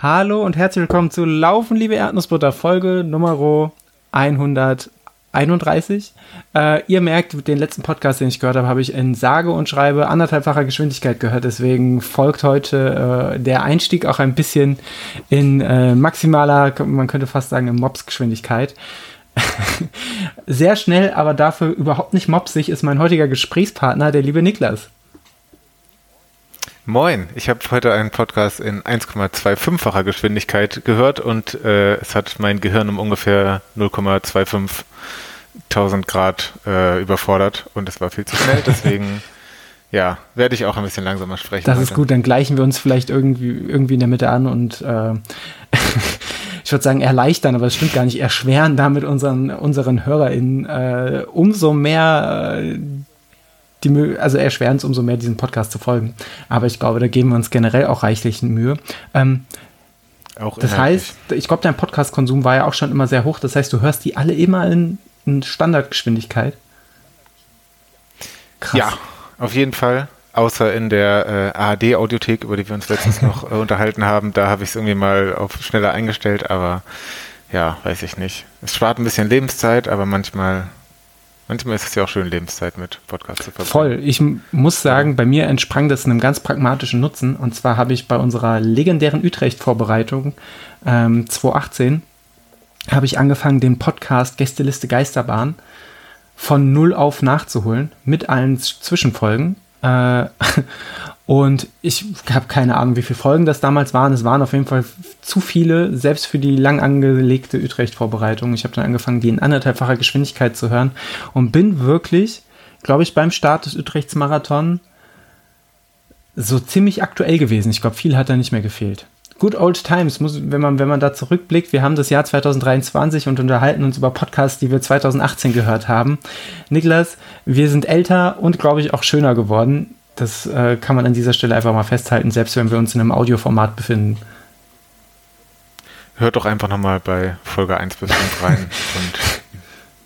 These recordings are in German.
Hallo und herzlich willkommen zu Laufen, liebe Erdnussbutter, Folge Nummer 131. Äh, ihr merkt, den letzten Podcast, den ich gehört habe, habe ich in sage und schreibe anderthalbfacher Geschwindigkeit gehört. Deswegen folgt heute äh, der Einstieg auch ein bisschen in äh, maximaler, man könnte fast sagen, in Mobs-Geschwindigkeit. Sehr schnell, aber dafür überhaupt nicht mopsig ist mein heutiger Gesprächspartner, der liebe Niklas. Moin, ich habe heute einen Podcast in 1,25-facher Geschwindigkeit gehört und äh, es hat mein Gehirn um ungefähr 0,25 1000 Grad äh, überfordert und es war viel zu schnell, deswegen ja, werde ich auch ein bisschen langsamer sprechen. Das heute. ist gut, dann gleichen wir uns vielleicht irgendwie, irgendwie in der Mitte an und äh, ich würde sagen erleichtern, aber es stimmt gar nicht, erschweren damit unseren, unseren HörerInnen äh, umso mehr äh, die, also erschweren es umso mehr, diesen Podcast zu folgen. Aber ich glaube, da geben wir uns generell auch reichlich Mühe. Ähm, auch das heißt, ich glaube, dein Podcast-Konsum war ja auch schon immer sehr hoch. Das heißt, du hörst die alle immer in, in Standardgeschwindigkeit. Krass. Ja, auf jeden Fall. Außer in der äh, ARD-Audiothek, über die wir uns letztens noch äh, unterhalten haben. Da habe ich es irgendwie mal auf schneller eingestellt, aber ja, weiß ich nicht. Es spart ein bisschen Lebenszeit, aber manchmal Manchmal ist es ja auch schön, Lebenszeit mit Podcast zu verbringen. Voll. Ich muss sagen, bei mir entsprang das einem ganz pragmatischen Nutzen. Und zwar habe ich bei unserer legendären Utrecht-Vorbereitung ähm, 2018 habe ich angefangen, den Podcast Gästeliste Geisterbahn von null auf nachzuholen mit allen Zwischenfolgen. Äh, Und ich habe keine Ahnung, wie viele Folgen das damals waren. Es waren auf jeden Fall zu viele, selbst für die lang angelegte Utrecht-Vorbereitung. Ich habe dann angefangen, die in anderthalbfacher Geschwindigkeit zu hören und bin wirklich, glaube ich, beim Start des Utrechts-Marathon so ziemlich aktuell gewesen. Ich glaube, viel hat da nicht mehr gefehlt. Good old times, muss, wenn man, wenn man da zurückblickt, wir haben das Jahr 2023 und unterhalten uns über Podcasts, die wir 2018 gehört haben. Niklas, wir sind älter und glaube ich auch schöner geworden. Das äh, kann man an dieser Stelle einfach mal festhalten, selbst wenn wir uns in einem Audioformat befinden. Hört doch einfach nochmal bei Folge 1 bis 5 rein und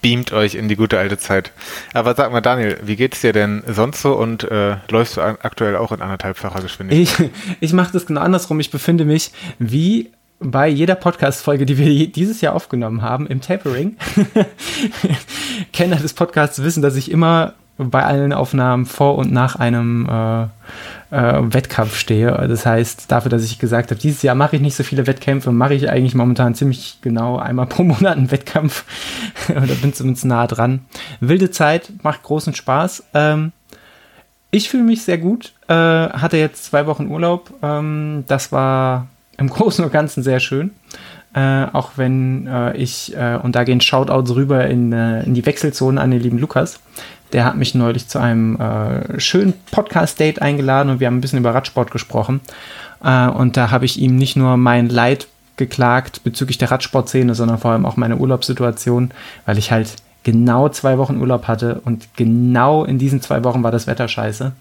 beamt euch in die gute alte Zeit. Aber sag mal, Daniel, wie geht es dir denn sonst so und äh, läufst du aktuell auch in anderthalbfacher Geschwindigkeit? Ich, ich mache das genau andersrum. Ich befinde mich wie bei jeder Podcast-Folge, die wir dieses Jahr aufgenommen haben, im Tapering. Kenner des Podcasts wissen, dass ich immer bei allen Aufnahmen vor und nach einem äh, äh, Wettkampf stehe. Das heißt, dafür, dass ich gesagt habe, dieses Jahr mache ich nicht so viele Wettkämpfe, mache ich eigentlich momentan ziemlich genau einmal pro Monat einen Wettkampf. Oder bin zumindest nah dran. Wilde Zeit, macht großen Spaß. Ähm, ich fühle mich sehr gut. Äh, hatte jetzt zwei Wochen Urlaub. Ähm, das war im Großen und Ganzen sehr schön. Äh, auch wenn äh, ich, äh, und da gehen Shoutouts rüber in, äh, in die Wechselzone an den lieben Lukas, der hat mich neulich zu einem äh, schönen Podcast-Date eingeladen und wir haben ein bisschen über Radsport gesprochen. Äh, und da habe ich ihm nicht nur mein Leid geklagt bezüglich der Radsportszene, sondern vor allem auch meine Urlaubssituation, weil ich halt genau zwei Wochen Urlaub hatte und genau in diesen zwei Wochen war das Wetter scheiße.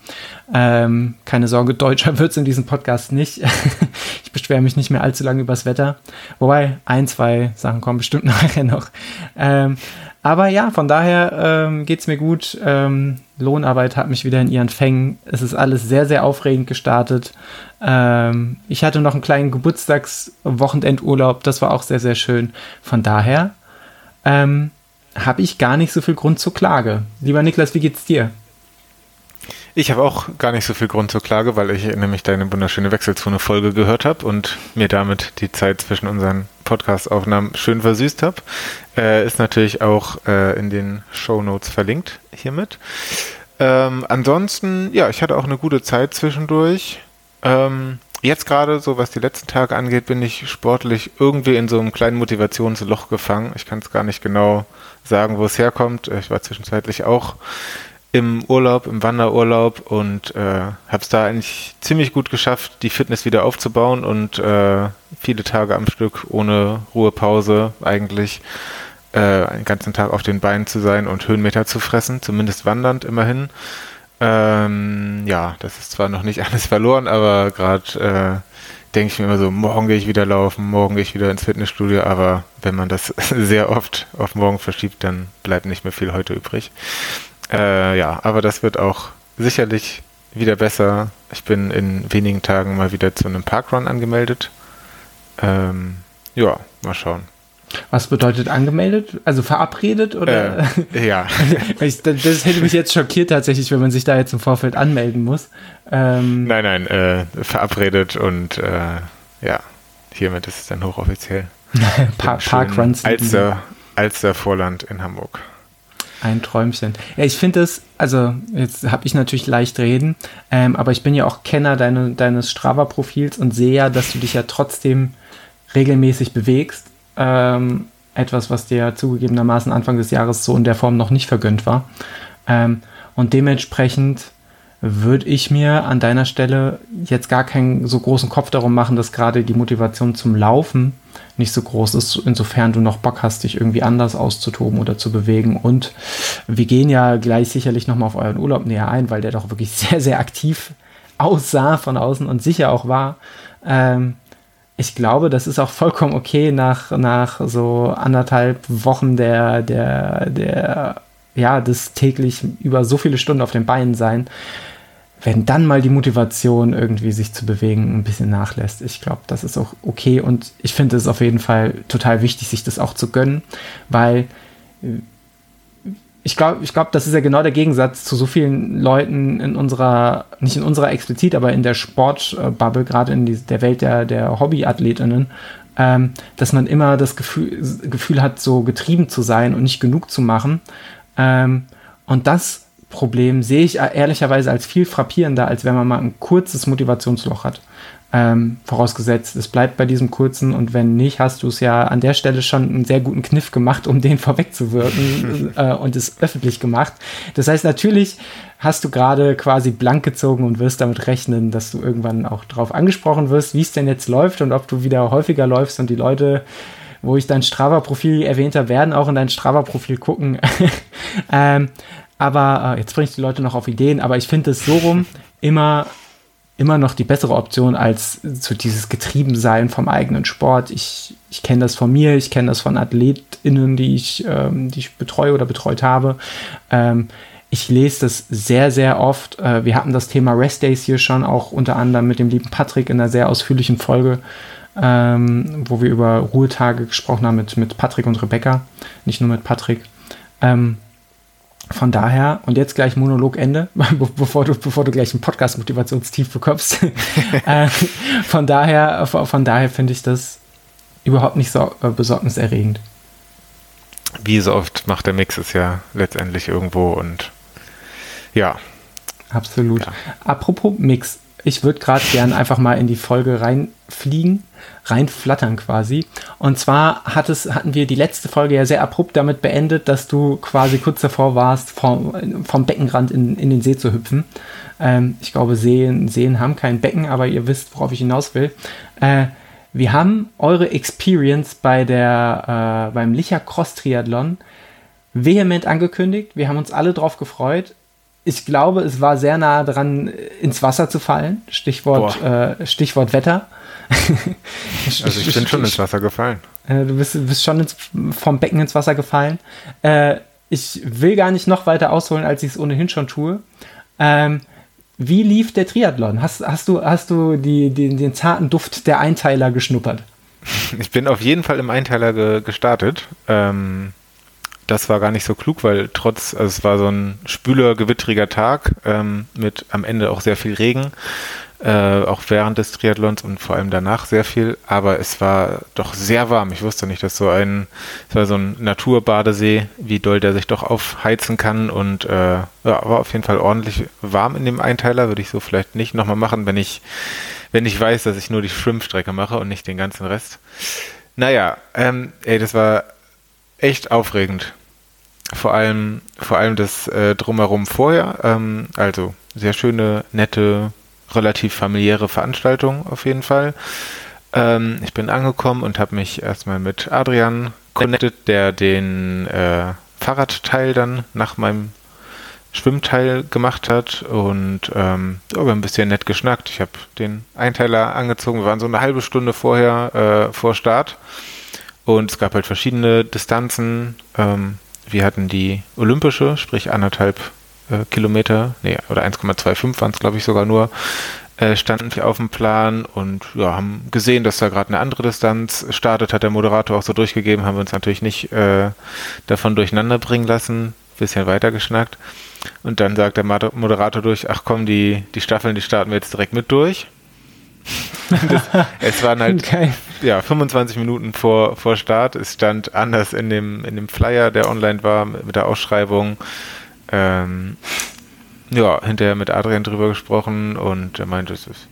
Ähm, keine Sorge, Deutscher wird es in diesem Podcast nicht. ich beschwere mich nicht mehr allzu lange übers Wetter. Wobei, ein, zwei Sachen kommen bestimmt nachher noch. Ähm, aber ja, von daher ähm, geht es mir gut. Ähm, Lohnarbeit hat mich wieder in ihren Fängen. Es ist alles sehr, sehr aufregend gestartet. Ähm, ich hatte noch einen kleinen Geburtstagswochenendurlaub. Das war auch sehr, sehr schön. Von daher ähm, habe ich gar nicht so viel Grund zur Klage. Lieber Niklas, wie geht's dir? Ich habe auch gar nicht so viel Grund zur Klage, weil ich nämlich deine wunderschöne Wechselzone-Folge gehört habe und mir damit die Zeit zwischen unseren Podcast-Aufnahmen schön versüßt habe. Äh, ist natürlich auch äh, in den Show Notes verlinkt hiermit. Ähm, ansonsten, ja, ich hatte auch eine gute Zeit zwischendurch. Ähm, jetzt gerade, so was die letzten Tage angeht, bin ich sportlich irgendwie in so einem kleinen Motivationsloch gefangen. Ich kann es gar nicht genau sagen, wo es herkommt. Ich war zwischenzeitlich auch im Urlaub, im Wanderurlaub und äh, habe es da eigentlich ziemlich gut geschafft, die Fitness wieder aufzubauen und äh, viele Tage am Stück ohne Ruhepause eigentlich äh, einen ganzen Tag auf den Beinen zu sein und Höhenmeter zu fressen, zumindest wandernd immerhin. Ähm, ja, das ist zwar noch nicht alles verloren, aber gerade äh, denke ich mir immer so, morgen gehe ich wieder laufen, morgen gehe ich wieder ins Fitnessstudio, aber wenn man das sehr oft auf morgen verschiebt, dann bleibt nicht mehr viel heute übrig. Äh, ja, aber das wird auch sicherlich wieder besser. Ich bin in wenigen Tagen mal wieder zu einem Parkrun angemeldet. Ähm, ja, mal schauen. Was bedeutet angemeldet? Also verabredet oder? Äh, ja. das, das, hätte mich jetzt schockiert tatsächlich, wenn man sich da jetzt im Vorfeld anmelden muss. Ähm, nein, nein, äh, verabredet und äh, ja, hiermit ist es dann hochoffiziell. pa Parkruns. Alster, Alster Vorland in Hamburg. Ein Träumchen. Ja, ich finde es, also jetzt habe ich natürlich leicht reden, ähm, aber ich bin ja auch Kenner deine, deines Strava-Profils und sehe ja, dass du dich ja trotzdem regelmäßig bewegst. Ähm, etwas, was dir zugegebenermaßen Anfang des Jahres so in der Form noch nicht vergönnt war. Ähm, und dementsprechend würde ich mir an deiner Stelle jetzt gar keinen so großen Kopf darum machen, dass gerade die Motivation zum Laufen nicht so groß ist, insofern du noch Bock hast, dich irgendwie anders auszutoben oder zu bewegen. Und wir gehen ja gleich sicherlich nochmal auf euren Urlaub näher ein, weil der doch wirklich sehr, sehr aktiv aussah von außen und sicher auch war. Ähm, ich glaube, das ist auch vollkommen okay nach, nach so anderthalb Wochen der, der, der, ja, des täglich über so viele Stunden auf den Beinen sein, wenn dann mal die Motivation irgendwie sich zu bewegen ein bisschen nachlässt. Ich glaube, das ist auch okay und ich finde es auf jeden Fall total wichtig, sich das auch zu gönnen, weil äh, ich glaube, ich glaube, das ist ja genau der Gegensatz zu so vielen Leuten in unserer, nicht in unserer explizit, aber in der Sportbubble, gerade in die, der Welt der, der Hobbyathletinnen, ähm, dass man immer das Gefühl, Gefühl hat, so getrieben zu sein und nicht genug zu machen. Ähm, und das Problem sehe ich ehrlicherweise als viel frappierender, als wenn man mal ein kurzes Motivationsloch hat. Ähm, vorausgesetzt, es bleibt bei diesem kurzen und wenn nicht, hast du es ja an der Stelle schon einen sehr guten Kniff gemacht, um den vorwegzuwirken äh, und es öffentlich gemacht. Das heißt, natürlich hast du gerade quasi blank gezogen und wirst damit rechnen, dass du irgendwann auch darauf angesprochen wirst, wie es denn jetzt läuft und ob du wieder häufiger läufst und die Leute wo ich dein Strava-Profil erwähnt habe, werden auch in dein Strava-Profil gucken. ähm, aber äh, jetzt bringe ich die Leute noch auf Ideen, aber ich finde es so rum immer, immer noch die bessere Option als so dieses Getriebensein vom eigenen Sport. Ich, ich kenne das von mir, ich kenne das von AthletInnen, die ich, ähm, die ich betreue oder betreut habe. Ähm, ich lese das sehr, sehr oft. Äh, wir hatten das Thema Rest Days hier schon, auch unter anderem mit dem lieben Patrick in einer sehr ausführlichen Folge, ähm, wo wir über Ruhetage gesprochen haben mit, mit Patrick und Rebecca, nicht nur mit Patrick. Ähm, von daher, und jetzt gleich Monologende, bevor du, bevor du gleich ein Podcast-Motivationstief bekommst. äh, von daher, von daher finde ich das überhaupt nicht so äh, besorgniserregend. Wie so oft macht der Mix es ja letztendlich irgendwo und ja. Absolut. Ja. Apropos Mix, ich würde gerade gern einfach mal in die Folge reinfliegen reinflattern quasi. Und zwar hat es, hatten wir die letzte Folge ja sehr abrupt damit beendet, dass du quasi kurz davor warst, vom, vom Beckenrand in, in den See zu hüpfen. Ähm, ich glaube, Seen, Seen haben kein Becken, aber ihr wisst, worauf ich hinaus will. Äh, wir haben eure Experience bei der, äh, beim Licher Cross Triathlon vehement angekündigt. Wir haben uns alle drauf gefreut ich glaube, es war sehr nah dran, ins Wasser zu fallen. Stichwort, äh, Stichwort Wetter. also ich bin schon ins Wasser gefallen. Äh, du bist, bist schon ins, vom Becken ins Wasser gefallen. Äh, ich will gar nicht noch weiter ausholen, als ich es ohnehin schon tue. Ähm, wie lief der Triathlon? Hast, hast du, hast du die, die, den zarten Duft der Einteiler geschnuppert? Ich bin auf jeden Fall im Einteiler ge gestartet. Ähm, das war gar nicht so klug, weil trotz, also es war so ein spüler, gewittriger Tag ähm, mit am Ende auch sehr viel Regen, äh, auch während des Triathlons und vor allem danach sehr viel, aber es war doch sehr warm. Ich wusste nicht, dass so ein, es war so ein Naturbadesee, wie doll der sich doch aufheizen kann und äh, ja, war auf jeden Fall ordentlich warm in dem Einteiler, würde ich so vielleicht nicht nochmal machen, wenn ich, wenn ich weiß, dass ich nur die Schwimmstrecke mache und nicht den ganzen Rest. Naja, ähm, ey, das war echt aufregend vor allem, vor allem das äh, Drumherum vorher. Ähm, also sehr schöne, nette, relativ familiäre Veranstaltung auf jeden Fall. Ähm, ich bin angekommen und habe mich erstmal mit Adrian connected, der den äh, Fahrradteil dann nach meinem Schwimmteil gemacht hat und ähm, ja, wir haben ein bisschen nett geschnackt. Ich habe den Einteiler angezogen. Wir waren so eine halbe Stunde vorher äh, vor Start und es gab halt verschiedene Distanzen. Ähm, wir hatten die olympische, sprich anderthalb äh, Kilometer, nee, oder 1,25 waren es, glaube ich, sogar nur. äh, standen wir auf dem Plan und ja, haben gesehen, dass da gerade eine andere Distanz startet, hat der Moderator auch so durchgegeben, haben wir uns natürlich nicht äh, davon durcheinander bringen lassen, bisschen weiter geschnackt. Und dann sagt der Moderator durch, ach komm, die, die Staffeln, die starten wir jetzt direkt mit durch. das, es waren halt okay. ja, 25 Minuten vor, vor Start. Es stand anders in dem, in dem Flyer, der online war, mit der Ausschreibung. Ähm, ja, hinterher mit Adrian drüber gesprochen und er meinte, es ist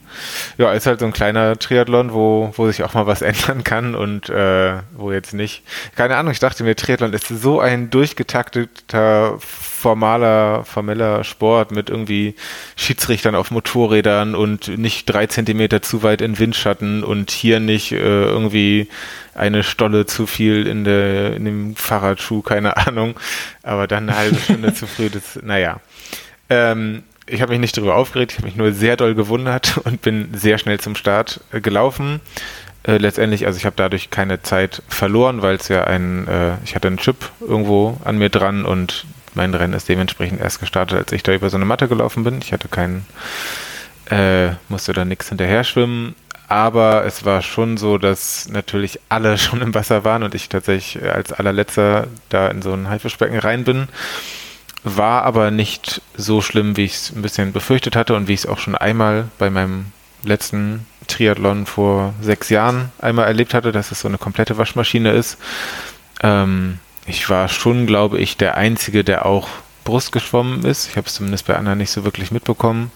ja, ist halt so ein kleiner Triathlon, wo, wo sich auch mal was ändern kann und äh, wo jetzt nicht. Keine Ahnung, ich dachte mir, Triathlon ist so ein durchgetakteter, formaler, formeller Sport mit irgendwie Schiedsrichtern auf Motorrädern und nicht drei Zentimeter zu weit in Windschatten und hier nicht äh, irgendwie eine Stolle zu viel in, der, in dem Fahrradschuh, keine Ahnung. Aber dann eine halbe Stunde zu früh, das, naja. Ähm, ich habe mich nicht darüber aufgeregt, ich habe mich nur sehr doll gewundert und bin sehr schnell zum Start äh, gelaufen. Äh, letztendlich, also ich habe dadurch keine Zeit verloren, weil es ja ein, äh, ich hatte einen Chip irgendwo an mir dran und mein Rennen ist dementsprechend erst gestartet, als ich da über so eine Matte gelaufen bin. Ich hatte keinen, äh, musste da nichts hinterher schwimmen. Aber es war schon so, dass natürlich alle schon im Wasser waren und ich tatsächlich als allerletzter da in so ein Haifischbecken rein bin. War aber nicht so schlimm, wie ich es ein bisschen befürchtet hatte und wie ich es auch schon einmal bei meinem letzten Triathlon vor sechs Jahren einmal erlebt hatte, dass es so eine komplette Waschmaschine ist. Ähm, ich war schon, glaube ich, der Einzige, der auch Brust geschwommen ist. Ich habe es zumindest bei anderen nicht so wirklich mitbekommen.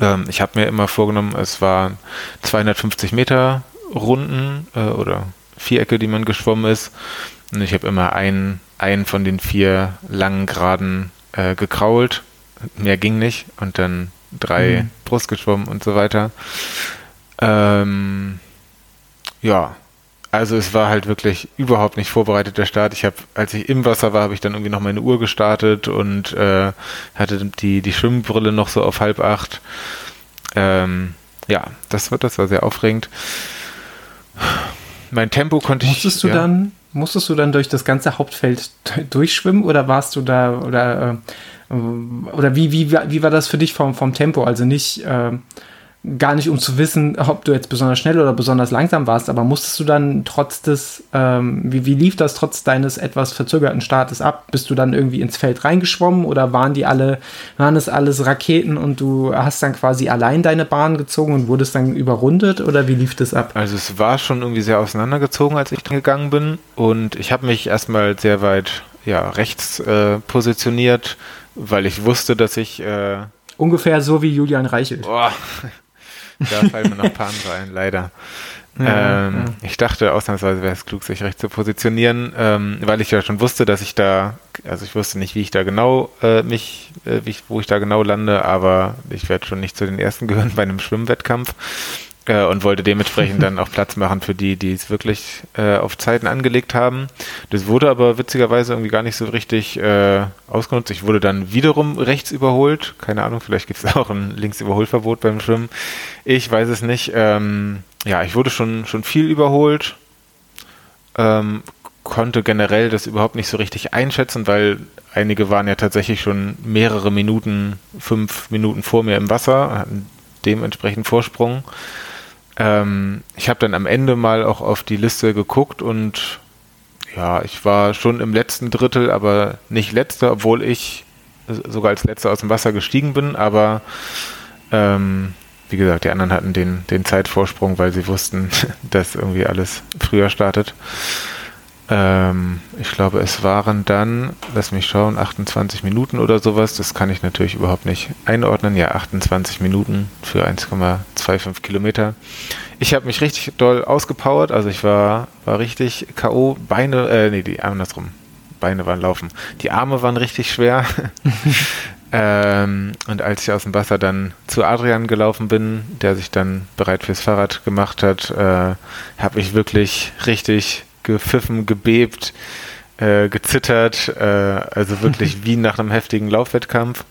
Ähm, ich habe mir immer vorgenommen, es waren 250 Meter Runden äh, oder Vierecke, die man geschwommen ist. Und ich habe immer einen, einen von den vier langen Graden äh, gekrault. Mehr ging nicht. Und dann drei mhm. Brust geschwommen und so weiter. Ähm, ja, also es war halt wirklich überhaupt nicht vorbereitet der Start. Ich habe, als ich im Wasser war, habe ich dann irgendwie noch meine Uhr gestartet und äh, hatte die die Schwimmbrille noch so auf halb acht. Ähm, ja, das wird das war sehr aufregend. Mein Tempo konnte Musstest ich. Musstest du ja, dann musstest du dann durch das ganze Hauptfeld durchschwimmen oder warst du da oder äh, oder wie, wie, wie war das für dich vom, vom Tempo? Also nicht äh, gar nicht um zu wissen, ob du jetzt besonders schnell oder besonders langsam warst, aber musstest du dann trotz des, ähm, wie, wie lief das trotz deines etwas verzögerten Startes ab? Bist du dann irgendwie ins Feld reingeschwommen oder waren die alle, waren es alles Raketen und du hast dann quasi allein deine Bahn gezogen und wurdest dann überrundet oder wie lief das ab? Also es war schon irgendwie sehr auseinandergezogen, als ich gegangen bin und ich habe mich erstmal sehr weit ja, rechts äh, positioniert, weil ich wusste, dass ich äh Ungefähr so wie Julian Reichelt. Boah, da fallen mir noch ein paar andere ein, leider. Ja, ähm, ja. Ich dachte, ausnahmsweise wäre es klug, sich recht zu positionieren, ähm, weil ich ja schon wusste, dass ich da, also ich wusste nicht, wie ich da genau äh, mich, äh, ich, wo ich da genau lande, aber ich werde schon nicht zu den ersten gehören bei einem Schwimmwettkampf äh, und wollte dementsprechend dann auch Platz machen für die, die es wirklich äh, auf Zeiten angelegt haben. Das wurde aber witzigerweise irgendwie gar nicht so richtig äh, ausgenutzt. Ich wurde dann wiederum rechts überholt. Keine Ahnung, vielleicht gibt es auch ein Linksüberholverbot beim Schwimmen. Ich weiß es nicht. Ähm, ja, ich wurde schon, schon viel überholt. Ähm, konnte generell das überhaupt nicht so richtig einschätzen, weil einige waren ja tatsächlich schon mehrere Minuten, fünf Minuten vor mir im Wasser, hatten dementsprechend Vorsprung. Ähm, ich habe dann am Ende mal auch auf die Liste geguckt und ja, ich war schon im letzten Drittel, aber nicht letzter, obwohl ich sogar als letzter aus dem Wasser gestiegen bin, aber ähm, wie gesagt, die anderen hatten den, den Zeitvorsprung, weil sie wussten, dass irgendwie alles früher startet. Ähm, ich glaube, es waren dann, lass mich schauen, 28 Minuten oder sowas. Das kann ich natürlich überhaupt nicht einordnen. Ja, 28 Minuten für 1,25 Kilometer. Ich habe mich richtig doll ausgepowert. Also ich war, war richtig K.O. Beine, äh, nee, die andersrum. Beine waren laufen. Die Arme waren richtig schwer. ähm, und als ich aus dem Wasser dann zu Adrian gelaufen bin, der sich dann bereit fürs Fahrrad gemacht hat, äh, habe ich wirklich richtig gepfiffen, gebebt, äh, gezittert, äh, also wirklich wie nach einem heftigen Laufwettkampf.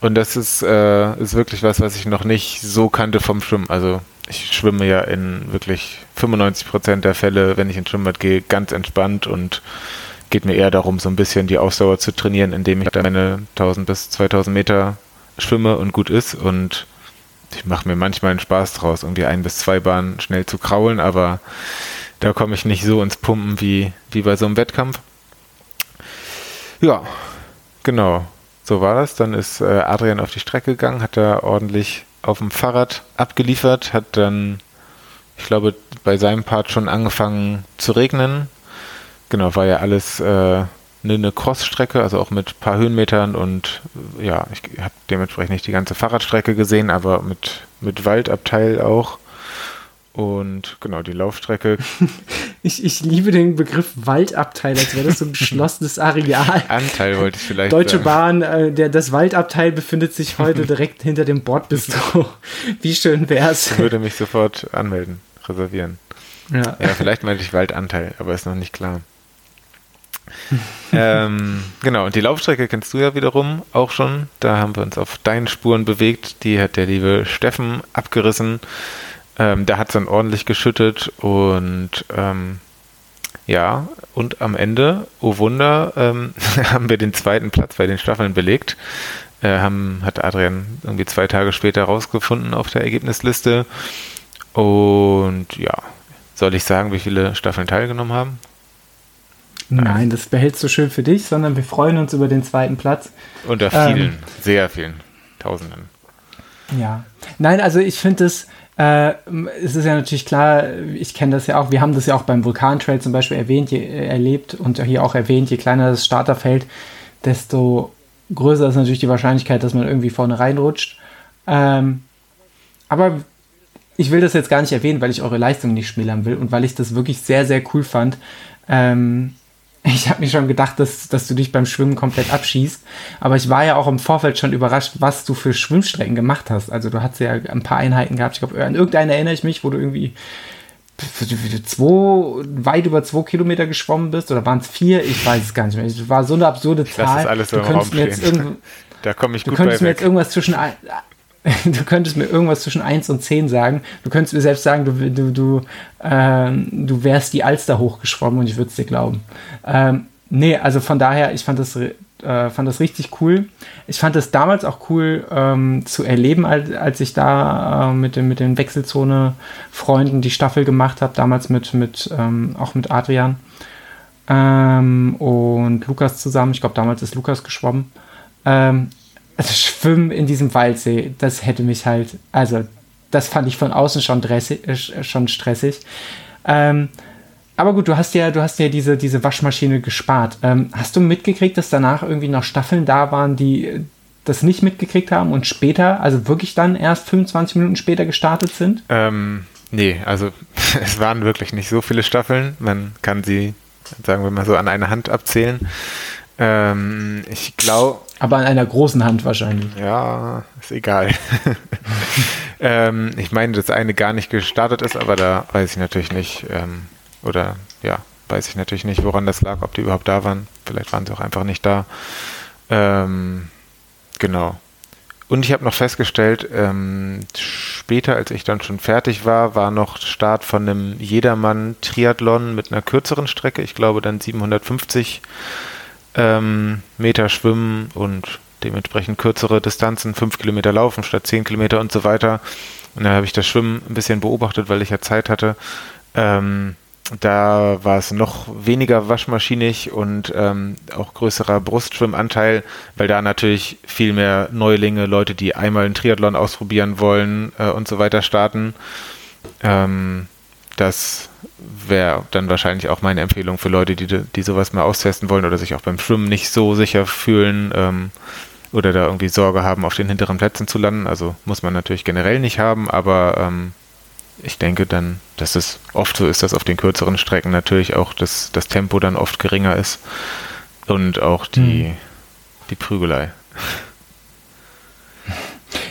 Und das ist, äh, ist wirklich was, was ich noch nicht so kannte vom Schwimmen. Also ich schwimme ja in wirklich 95 Prozent der Fälle, wenn ich ins Schwimmbad gehe, ganz entspannt und geht mir eher darum, so ein bisschen die Ausdauer zu trainieren, indem ich meine 1000 bis 2000 Meter schwimme und gut ist. Und ich mache mir manchmal einen Spaß draus, irgendwie ein bis zwei Bahnen schnell zu kraulen, aber da komme ich nicht so ins Pumpen wie, wie bei so einem Wettkampf. Ja, genau. So war das. Dann ist äh, Adrian auf die Strecke gegangen, hat da ordentlich auf dem Fahrrad abgeliefert, hat dann, ich glaube, bei seinem Part schon angefangen zu regnen. Genau, war ja alles äh, eine Crossstrecke, also auch mit ein paar Höhenmetern und ja, ich habe dementsprechend nicht die ganze Fahrradstrecke gesehen, aber mit, mit Waldabteil auch. Und genau, die Laufstrecke. Ich, ich liebe den Begriff Waldabteil, als wäre das so ein geschlossenes Areal. Anteil wollte ich vielleicht Deutsche sagen. Bahn, äh, der, das Waldabteil befindet sich heute direkt hinter dem Bordbistro. Wie schön wär's. Ich würde mich sofort anmelden, reservieren. Ja, ja vielleicht meinte ich Waldanteil, aber ist noch nicht klar. ähm, genau, und die Laufstrecke kennst du ja wiederum auch schon. Da haben wir uns auf deinen Spuren bewegt. Die hat der liebe Steffen abgerissen. Ähm, da hat es dann ordentlich geschüttet und ähm, ja, und am Ende, oh Wunder, ähm, haben wir den zweiten Platz bei den Staffeln belegt. Äh, haben, hat Adrian irgendwie zwei Tage später rausgefunden auf der Ergebnisliste. Und ja, soll ich sagen, wie viele Staffeln teilgenommen haben? Nein, das behältst du schön für dich, sondern wir freuen uns über den zweiten Platz. Unter vielen, ähm, sehr vielen, Tausenden. Ja. Nein, also ich finde es, äh, es ist ja natürlich klar, ich kenne das ja auch, wir haben das ja auch beim Vulkantrail zum Beispiel erwähnt, je, erlebt und hier auch erwähnt, je kleiner das Starterfeld, desto größer ist natürlich die Wahrscheinlichkeit, dass man irgendwie vorne reinrutscht. Ähm, aber ich will das jetzt gar nicht erwähnen, weil ich eure Leistung nicht schmälern will und weil ich das wirklich sehr, sehr cool fand. Ähm, ich habe mir schon gedacht, dass, dass du dich beim Schwimmen komplett abschießt. Aber ich war ja auch im Vorfeld schon überrascht, was du für Schwimmstrecken gemacht hast. Also du hast ja ein paar Einheiten gehabt. Ich glaube, an irgendeine erinnere ich mich, wo du irgendwie zwei, weit über zwei Kilometer geschwommen bist. Oder waren es vier? Ich weiß es gar nicht mehr. Es war so eine absurde Zahl. Das ist alles so du im Raum mir jetzt Da komme ich gut Du könntest mir jetzt irgendwas zwischen du könntest mir irgendwas zwischen 1 und 10 sagen. Du könntest mir selbst sagen, du, du, du, ähm, du wärst die Alster hochgeschwommen und ich würde es dir glauben. Ähm, nee, also von daher, ich fand das, äh, fand das richtig cool. Ich fand es damals auch cool ähm, zu erleben, als, als ich da äh, mit, den, mit den Wechselzone-Freunden die Staffel gemacht habe, damals mit, mit ähm, auch mit Adrian ähm, und Lukas zusammen. Ich glaube, damals ist Lukas geschwommen. Ähm, also Schwimmen in diesem Waldsee, das hätte mich halt, also das fand ich von außen schon, dressig, äh, schon stressig. Ähm, aber gut, du hast ja, du hast ja diese, diese Waschmaschine gespart. Ähm, hast du mitgekriegt, dass danach irgendwie noch Staffeln da waren, die äh, das nicht mitgekriegt haben und später, also wirklich dann erst 25 Minuten später gestartet sind? Ähm, nee, also es waren wirklich nicht so viele Staffeln. Man kann sie, sagen wir mal so, an einer Hand abzählen. Ähm, ich glaube. Aber an einer großen Hand wahrscheinlich. Ja, ist egal. ähm, ich meine, dass eine gar nicht gestartet ist, aber da weiß ich natürlich nicht. Ähm, oder ja, weiß ich natürlich nicht, woran das lag, ob die überhaupt da waren. Vielleicht waren sie auch einfach nicht da. Ähm, genau. Und ich habe noch festgestellt, ähm, später, als ich dann schon fertig war, war noch Start von einem Jedermann-Triathlon mit einer kürzeren Strecke. Ich glaube dann 750 ähm, Meter schwimmen und dementsprechend kürzere Distanzen, fünf Kilometer laufen statt zehn Kilometer und so weiter. Und da habe ich das Schwimmen ein bisschen beobachtet, weil ich ja Zeit hatte. Ähm, da war es noch weniger waschmaschinig und ähm, auch größerer Brustschwimmanteil, weil da natürlich viel mehr Neulinge, Leute, die einmal einen Triathlon ausprobieren wollen äh, und so weiter starten. Ähm, das wäre dann wahrscheinlich auch meine Empfehlung für Leute, die, die sowas mal austesten wollen oder sich auch beim Schwimmen nicht so sicher fühlen ähm, oder da irgendwie Sorge haben, auf den hinteren Plätzen zu landen. Also muss man natürlich generell nicht haben, aber ähm, ich denke dann, dass es oft so ist, dass auf den kürzeren Strecken natürlich auch das, das Tempo dann oft geringer ist und auch die, hm. die Prügelei.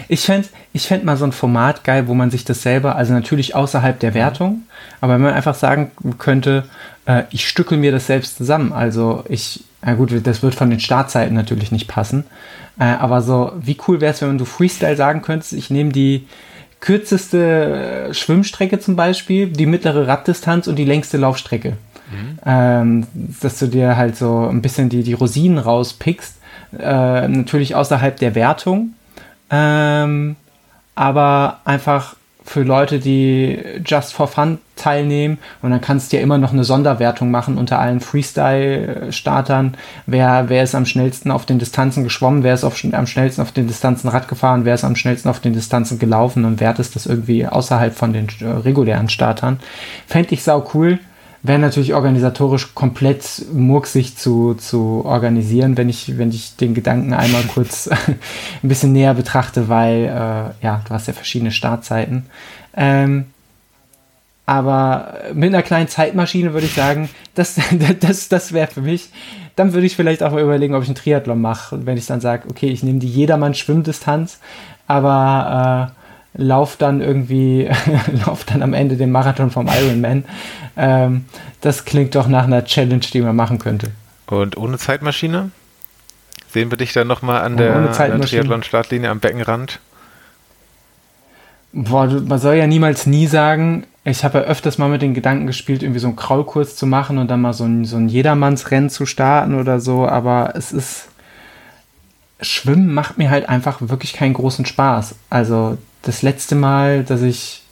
Ich fände ich fänd mal so ein Format geil, wo man sich das selber, also natürlich außerhalb der Wertung, aber wenn man einfach sagen könnte, äh, ich stückel mir das selbst zusammen. Also ich, na gut, das wird von den Startzeiten natürlich nicht passen, äh, aber so, wie cool wäre es, wenn du Freestyle sagen könntest, ich nehme die kürzeste äh, Schwimmstrecke zum Beispiel, die mittlere Raddistanz und die längste Laufstrecke. Mhm. Ähm, dass du dir halt so ein bisschen die, die Rosinen rauspickst, äh, natürlich außerhalb der Wertung. Ähm, aber einfach für Leute, die just for fun teilnehmen. Und dann kannst du ja immer noch eine Sonderwertung machen unter allen Freestyle-Startern. Wer, wer ist am schnellsten auf den Distanzen geschwommen, wer ist auf, am schnellsten auf den Distanzen Rad gefahren, wer ist am schnellsten auf den Distanzen gelaufen und wertest das irgendwie außerhalb von den äh, regulären Startern. Fände ich sau cool wäre natürlich organisatorisch komplett murksig zu, zu organisieren, wenn ich, wenn ich den Gedanken einmal kurz ein bisschen näher betrachte, weil äh, ja, du hast ja verschiedene Startzeiten. Ähm, aber mit einer kleinen Zeitmaschine würde ich sagen, das, das, das wäre für mich. Dann würde ich vielleicht auch mal überlegen, ob ich einen Triathlon mache. Wenn ich dann sage, okay, ich nehme die Jedermann-Schwimmdistanz, aber äh, lauf dann irgendwie, lauf dann am Ende den Marathon vom Ironman. Ähm, das klingt doch nach einer Challenge, die man machen könnte. Und ohne Zeitmaschine? Sehen wir dich dann nochmal an der, der Triathlon-Startlinie am Beckenrand? Boah, man soll ja niemals nie sagen. Ich habe ja öfters mal mit den Gedanken gespielt, irgendwie so einen Kraulkurs zu machen und dann mal so ein, so ein Jedermannsrennen zu starten oder so, aber es ist. Schwimmen macht mir halt einfach wirklich keinen großen Spaß. Also das letzte Mal, dass ich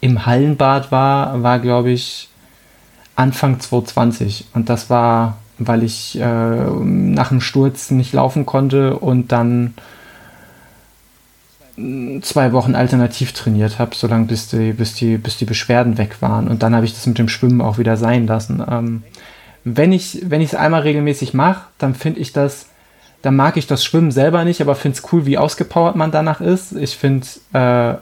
im Hallenbad war, war, glaube ich, Anfang 2020. Und das war, weil ich äh, nach dem Sturz nicht laufen konnte und dann zwei Wochen alternativ trainiert habe, solange bis die, bis, die, bis die Beschwerden weg waren. Und dann habe ich das mit dem Schwimmen auch wieder sein lassen. Ähm, wenn ich es einmal regelmäßig mache, dann finde ich das dann mag ich das Schwimmen selber nicht, aber finde es cool, wie ausgepowert man danach ist. Ich finde, äh,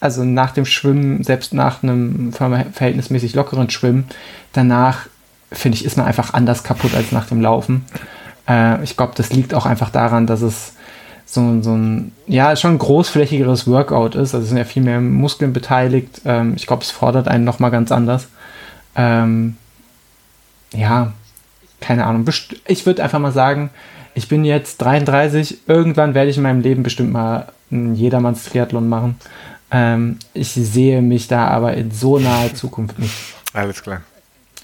also nach dem Schwimmen, selbst nach einem verhältnismäßig lockeren Schwimmen, danach finde ich, ist man einfach anders kaputt als nach dem Laufen. Äh, ich glaube, das liegt auch einfach daran, dass es so, so ein, ja, schon ein großflächigeres Workout ist. Also sind ja viel mehr Muskeln beteiligt. Ähm, ich glaube, es fordert einen nochmal ganz anders. Ähm, ja, keine Ahnung. Ich würde einfach mal sagen, ich bin jetzt 33, irgendwann werde ich in meinem Leben bestimmt mal einen Jedermanns-Triathlon machen. Ähm, ich sehe mich da aber in so naher Zukunft nicht. Alles klar.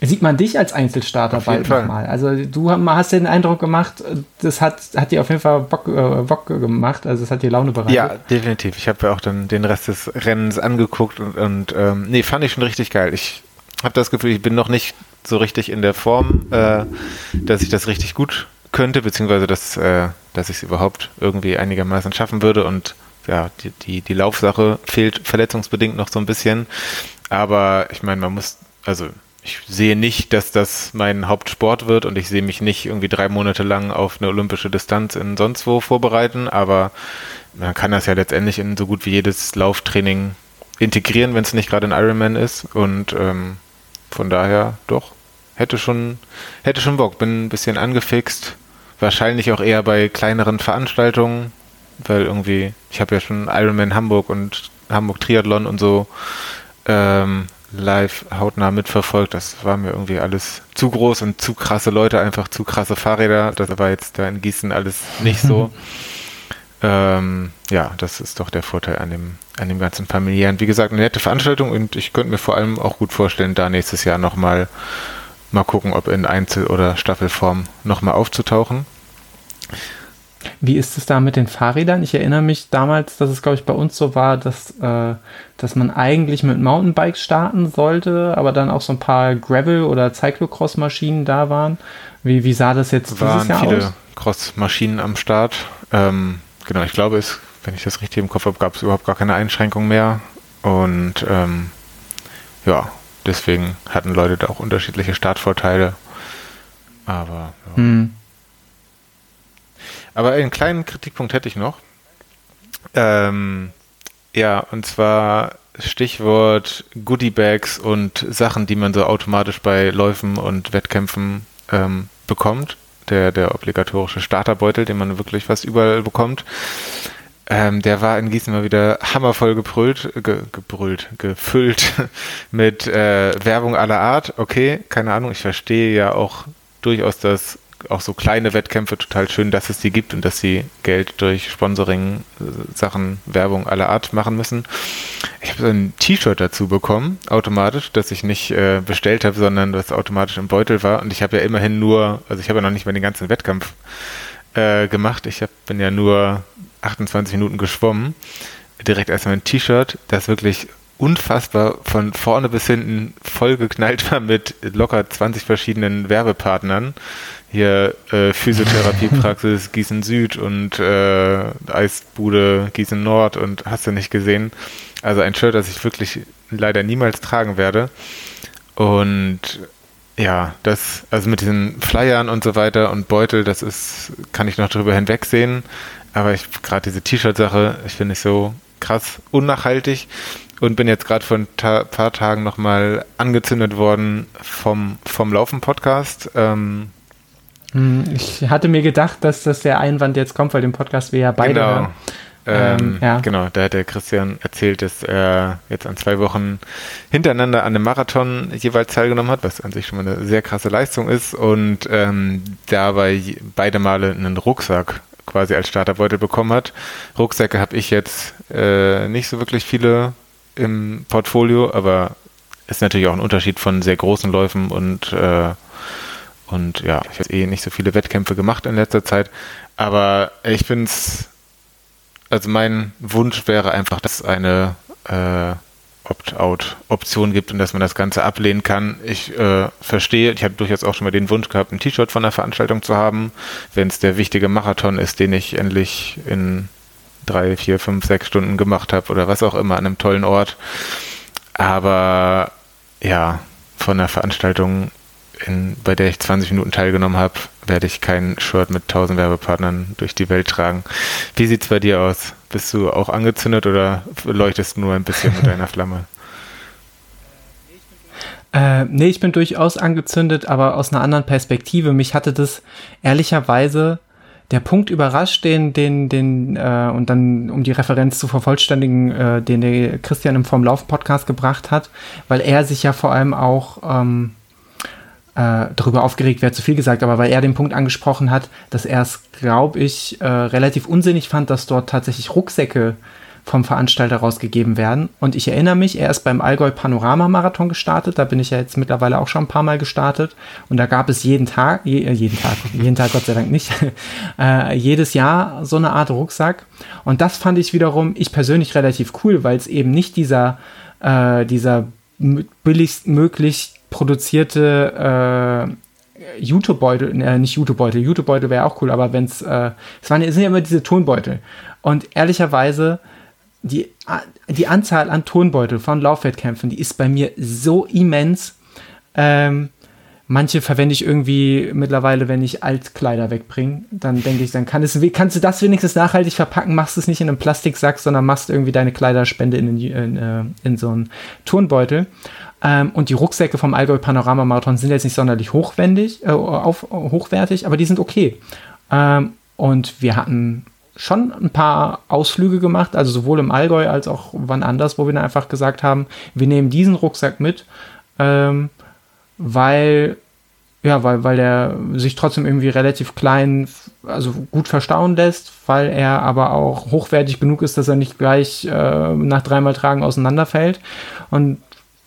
Sieht man dich als Einzelstarter bald nochmal? Also du hast den Eindruck gemacht, das hat, hat dir auf jeden Fall Bock, äh, Bock gemacht, also es hat dir Laune bereitet. Ja, definitiv. Ich habe ja auch dann den Rest des Rennens angeguckt und, und ähm, nee, fand ich schon richtig geil. Ich habe das Gefühl, ich bin noch nicht so richtig in der Form, äh, dass ich das richtig gut könnte, beziehungsweise dass, äh, dass ich es überhaupt irgendwie einigermaßen schaffen würde. Und ja, die, die, die Laufsache fehlt verletzungsbedingt noch so ein bisschen. Aber ich meine, man muss, also ich sehe nicht, dass das mein Hauptsport wird. Und ich sehe mich nicht irgendwie drei Monate lang auf eine olympische Distanz in sonst wo vorbereiten, aber man kann das ja letztendlich in so gut wie jedes Lauftraining integrieren, wenn es nicht gerade ein Ironman ist. Und ähm, von daher doch hätte schon, hätte schon Bock. Bin ein bisschen angefixt. Wahrscheinlich auch eher bei kleineren Veranstaltungen, weil irgendwie, ich habe ja schon Ironman Hamburg und Hamburg Triathlon und so ähm, live hautnah mitverfolgt. Das war mir irgendwie alles zu groß und zu krasse Leute, einfach zu krasse Fahrräder. Das war jetzt da in Gießen alles nicht so. ähm, ja, das ist doch der Vorteil an dem, an dem ganzen familiären. Wie gesagt, eine nette Veranstaltung und ich könnte mir vor allem auch gut vorstellen, da nächstes Jahr nochmal mal gucken, ob in Einzel- oder Staffelform nochmal aufzutauchen. Wie ist es da mit den Fahrrädern? Ich erinnere mich damals, dass es, glaube ich, bei uns so war, dass, äh, dass man eigentlich mit Mountainbikes starten sollte, aber dann auch so ein paar Gravel- oder Cyclocross-Maschinen da waren. Wie, wie sah das jetzt waren dieses Jahr viele aus? Cross-Maschinen am Start. Ähm, genau, ich glaube, es, wenn ich das richtig im Kopf habe, gab es überhaupt gar keine Einschränkung mehr. Und ähm, ja, Deswegen hatten Leute da auch unterschiedliche Startvorteile. Aber. Ja. Hm. Aber einen kleinen Kritikpunkt hätte ich noch. Ähm, ja, und zwar Stichwort Goodiebags und Sachen, die man so automatisch bei Läufen und Wettkämpfen ähm, bekommt. Der, der obligatorische Starterbeutel, den man wirklich fast überall bekommt. Ähm, der war in Gießen mal wieder hammervoll gebrüllt, ge, gebrüllt, gefüllt mit äh, Werbung aller Art. Okay, keine Ahnung, ich verstehe ja auch durchaus, dass auch so kleine Wettkämpfe total schön, dass es die gibt und dass sie Geld durch Sponsoring, äh, Sachen, Werbung aller Art machen müssen. Ich habe so ein T-Shirt dazu bekommen, automatisch, das ich nicht äh, bestellt habe, sondern das automatisch im Beutel war. Und ich habe ja immerhin nur, also ich habe ja noch nicht mal den ganzen Wettkampf äh, gemacht. Ich hab, bin ja nur 28 Minuten geschwommen. Direkt erstmal ein T-Shirt, das wirklich unfassbar von vorne bis hinten vollgeknallt war mit locker 20 verschiedenen Werbepartnern. Hier äh, Physiotherapiepraxis Gießen Süd und äh, Eisbude Gießen Nord und hast du nicht gesehen. Also ein Shirt, das ich wirklich leider niemals tragen werde. Und ja, das, also mit diesen Flyern und so weiter und Beutel, das ist, kann ich noch drüber hinwegsehen. Aber ich, gerade diese T-Shirt-Sache, ich finde ich so krass unnachhaltig und bin jetzt gerade vor ein ta paar Tagen nochmal angezündet worden vom, vom Laufen-Podcast. Ähm, hm, ich hatte mir gedacht, dass das der Einwand jetzt kommt, weil dem Podcast wir ja beide genau. hören. Ähm, ähm, ja. Genau, da hat der Christian erzählt, dass er jetzt an zwei Wochen hintereinander an einem Marathon jeweils teilgenommen hat, was an sich schon mal eine sehr krasse Leistung ist und ähm, dabei beide Male einen Rucksack quasi als Starterbeutel bekommen hat. Rucksäcke habe ich jetzt äh, nicht so wirklich viele im Portfolio, aber ist natürlich auch ein Unterschied von sehr großen Läufen und äh, und ja, ich habe eh nicht so viele Wettkämpfe gemacht in letzter Zeit, aber ich finde es also mein Wunsch wäre einfach, dass eine äh, Opt-out-Option gibt und dass man das Ganze ablehnen kann. Ich äh, verstehe, ich habe durchaus auch schon mal den Wunsch gehabt, ein T-Shirt von der Veranstaltung zu haben, wenn es der wichtige Marathon ist, den ich endlich in drei, vier, fünf, sechs Stunden gemacht habe oder was auch immer an einem tollen Ort. Aber ja, von der Veranstaltung in, bei der ich 20 Minuten teilgenommen habe, werde ich kein Shirt mit 1000 Werbepartnern durch die Welt tragen. Wie sieht es bei dir aus? Bist du auch angezündet oder leuchtest du nur ein bisschen mit deiner Flamme? Äh, nee, ich bin durchaus angezündet, aber aus einer anderen Perspektive. Mich hatte das ehrlicherweise der Punkt überrascht, den, den, den, äh, und dann, um die Referenz zu vervollständigen, äh, den der Christian im Vorm Laufen Podcast gebracht hat, weil er sich ja vor allem auch ähm, äh, darüber aufgeregt wäre zu viel gesagt, aber weil er den Punkt angesprochen hat, dass er es, glaube ich, äh, relativ unsinnig fand, dass dort tatsächlich Rucksäcke vom Veranstalter rausgegeben werden. Und ich erinnere mich, er ist beim Allgäu Panorama Marathon gestartet. Da bin ich ja jetzt mittlerweile auch schon ein paar Mal gestartet. Und da gab es jeden Tag, je, äh, jeden Tag, jeden Tag Gott sei Dank nicht, äh, jedes Jahr so eine Art Rucksack. Und das fand ich wiederum, ich persönlich relativ cool, weil es eben nicht dieser, äh, dieser billigst möglich produzierte äh, YouTube-Beutel, äh, nicht YouTube-Beutel, YouTube-Beutel wäre auch cool, aber wenn es, äh, es waren, es sind ja immer diese Tonbeutel. Und ehrlicherweise, die, die Anzahl an Tonbeutel von Laufwettkämpfen, die ist bei mir so immens. Ähm, manche verwende ich irgendwie mittlerweile, wenn ich Altkleider wegbringe. Dann denke ich, dann kann es, kannst du das wenigstens nachhaltig verpacken, machst es nicht in einem Plastiksack, sondern machst irgendwie deine Kleiderspende in, in, in, äh, in so einen Turnbeutel. Ähm, und die Rucksäcke vom Allgäu Panorama Marathon sind jetzt nicht sonderlich hochwendig, äh, auf, hochwertig, aber die sind okay. Ähm, und wir hatten schon ein paar Ausflüge gemacht, also sowohl im Allgäu als auch wann anders, wo wir dann einfach gesagt haben, wir nehmen diesen Rucksack mit, ähm, weil ja, weil, weil der sich trotzdem irgendwie relativ klein, also gut verstauen lässt, weil er aber auch hochwertig genug ist, dass er nicht gleich äh, nach dreimal Tragen auseinanderfällt. Und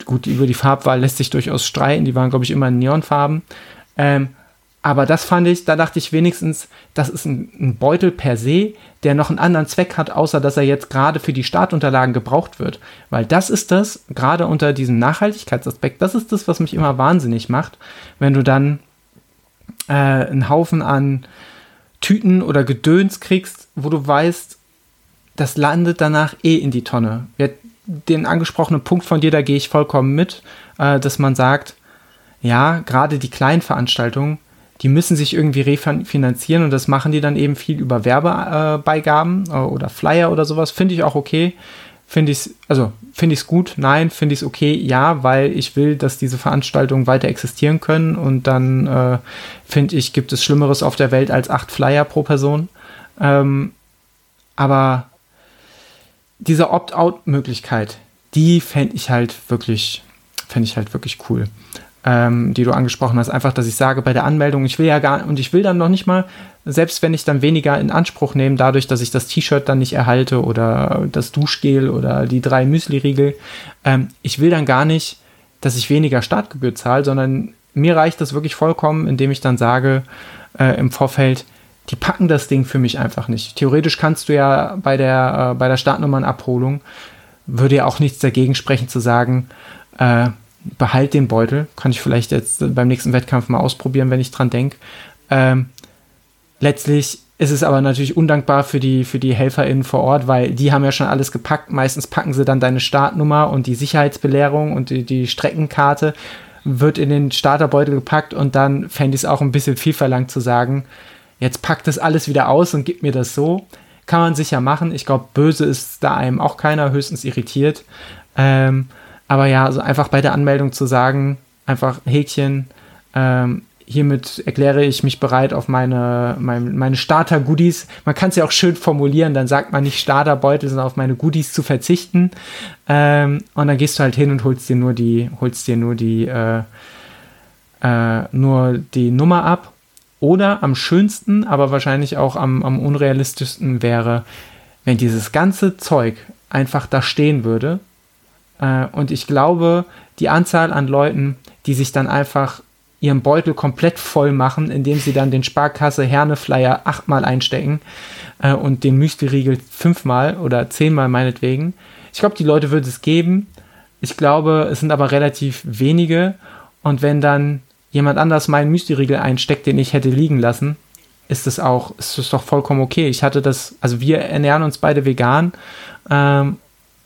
gut, über die Farbwahl lässt sich durchaus streiten, die waren, glaube ich, immer in Neonfarben. Ähm, aber das fand ich, da dachte ich wenigstens, das ist ein, ein, Beutel per se, der noch einen anderen Zweck hat, außer dass er jetzt gerade für die Startunterlagen gebraucht wird. Weil das ist das, gerade unter diesem Nachhaltigkeitsaspekt, das ist das, was mich immer wahnsinnig macht, wenn du dann äh, einen Haufen an Tüten oder Gedöns kriegst, wo du weißt, das landet danach eh in die Tonne. Den angesprochenen Punkt von dir, da gehe ich vollkommen mit, äh, dass man sagt, ja, gerade die kleinen Veranstaltungen, die müssen sich irgendwie refinanzieren und das machen die dann eben viel über Werbebeigaben äh, oder Flyer oder sowas. Finde ich auch okay. Finde ich also finde ich es gut? Nein. Finde ich es okay? Ja, weil ich will, dass diese Veranstaltungen weiter existieren können und dann äh, finde ich, gibt es Schlimmeres auf der Welt als acht Flyer pro Person. Ähm, aber diese Opt-out-Möglichkeit, die fände ich halt wirklich, fände ich halt wirklich cool ähm, die du angesprochen hast. Einfach, dass ich sage bei der Anmeldung, ich will ja gar und ich will dann noch nicht mal, selbst wenn ich dann weniger in Anspruch nehme, dadurch, dass ich das T-Shirt dann nicht erhalte oder das Duschgel oder die drei Müsli-Riegel, ähm, ich will dann gar nicht, dass ich weniger Startgebühr zahle, sondern mir reicht das wirklich vollkommen, indem ich dann sage äh, im Vorfeld, die packen das Ding für mich einfach nicht. Theoretisch kannst du ja bei der, äh, bei der Startnummernabholung, würde ja auch nichts dagegen sprechen zu sagen, äh, behalt den Beutel. Kann ich vielleicht jetzt beim nächsten Wettkampf mal ausprobieren, wenn ich dran denke. Ähm, letztlich ist es aber natürlich undankbar für die, für die HelferInnen vor Ort, weil die haben ja schon alles gepackt. Meistens packen sie dann deine Startnummer und die Sicherheitsbelehrung und die, die Streckenkarte wird in den Starterbeutel gepackt und dann fände ich es auch ein bisschen viel verlangt zu sagen, jetzt packt das alles wieder aus und gibt mir das so. Kann man sicher machen. Ich glaube, böse ist da einem auch keiner, höchstens irritiert. Ähm, aber ja, also einfach bei der Anmeldung zu sagen, einfach Häkchen, ähm, hiermit erkläre ich mich bereit auf meine, meine, meine Starter-Goodies. Man kann es ja auch schön formulieren, dann sagt man nicht Starterbeutel, sondern auf meine Goodies zu verzichten. Ähm, und dann gehst du halt hin und holst dir nur die, holst dir nur die, äh, äh, nur die Nummer ab. Oder am schönsten, aber wahrscheinlich auch am, am unrealistischsten wäre, wenn dieses ganze Zeug einfach da stehen würde. Äh, und ich glaube, die Anzahl an Leuten, die sich dann einfach ihren Beutel komplett voll machen, indem sie dann den Sparkasse Herne-Flyer achtmal einstecken äh, und den Müsli-Riegel fünfmal oder zehnmal meinetwegen. Ich glaube, die Leute würde es geben. Ich glaube, es sind aber relativ wenige. Und wenn dann jemand anders meinen Müsli-Riegel einsteckt, den ich hätte liegen lassen, ist es auch, ist es doch vollkommen okay. Ich hatte das, also wir ernähren uns beide vegan ähm,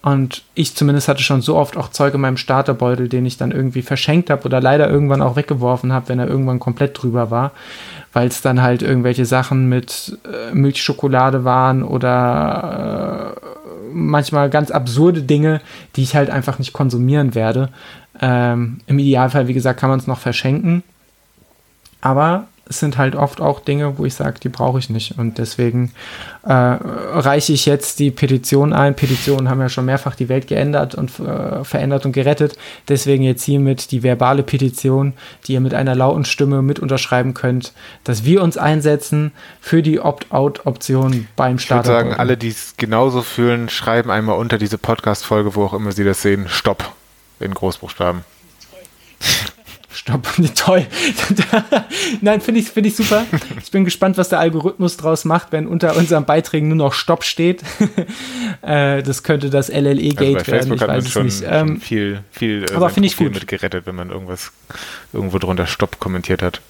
und ich zumindest hatte schon so oft auch Zeug in meinem Starterbeutel, den ich dann irgendwie verschenkt habe oder leider irgendwann auch weggeworfen habe, wenn er irgendwann komplett drüber war, weil es dann halt irgendwelche Sachen mit äh, Milchschokolade waren oder äh, manchmal ganz absurde Dinge, die ich halt einfach nicht konsumieren werde. Ähm, Im Idealfall, wie gesagt, kann man es noch verschenken. Aber es sind halt oft auch Dinge, wo ich sage, die brauche ich nicht. Und deswegen äh, reiche ich jetzt die Petition ein. Petitionen haben ja schon mehrfach die Welt geändert und äh, verändert und gerettet. Deswegen jetzt hiermit die verbale Petition, die ihr mit einer lauten Stimme mit unterschreiben könnt, dass wir uns einsetzen für die Opt-out-Option beim Start. Ich würde sagen, alle, die es genauso fühlen, schreiben einmal unter diese Podcast-Folge, wo auch immer sie das sehen, Stopp in Großbuchstaben. Stopp, toll. Nein, finde ich, find ich super. Ich bin gespannt, was der Algorithmus draus macht, wenn unter unseren Beiträgen nur noch Stopp steht. Äh, das könnte das LLE-Gate also werden, ich weiß es schon, nicht. Ähm, viel, viel äh, aber finde ich gut. mit gerettet, wenn man irgendwas irgendwo drunter Stopp kommentiert hat.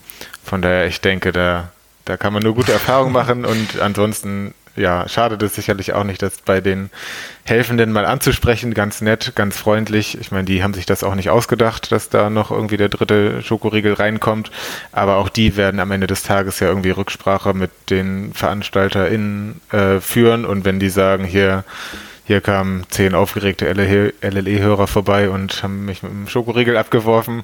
Von daher, ich denke, da, da kann man nur gute Erfahrungen machen und ansonsten ja, schadet es sicherlich auch nicht, das bei den Helfenden mal anzusprechen. Ganz nett, ganz freundlich. Ich meine, die haben sich das auch nicht ausgedacht, dass da noch irgendwie der dritte Schokoriegel reinkommt. Aber auch die werden am Ende des Tages ja irgendwie Rücksprache mit den VeranstalterInnen äh, führen. Und wenn die sagen, hier, hier kamen zehn aufgeregte LLE-Hörer vorbei und haben mich mit dem Schokoriegel abgeworfen,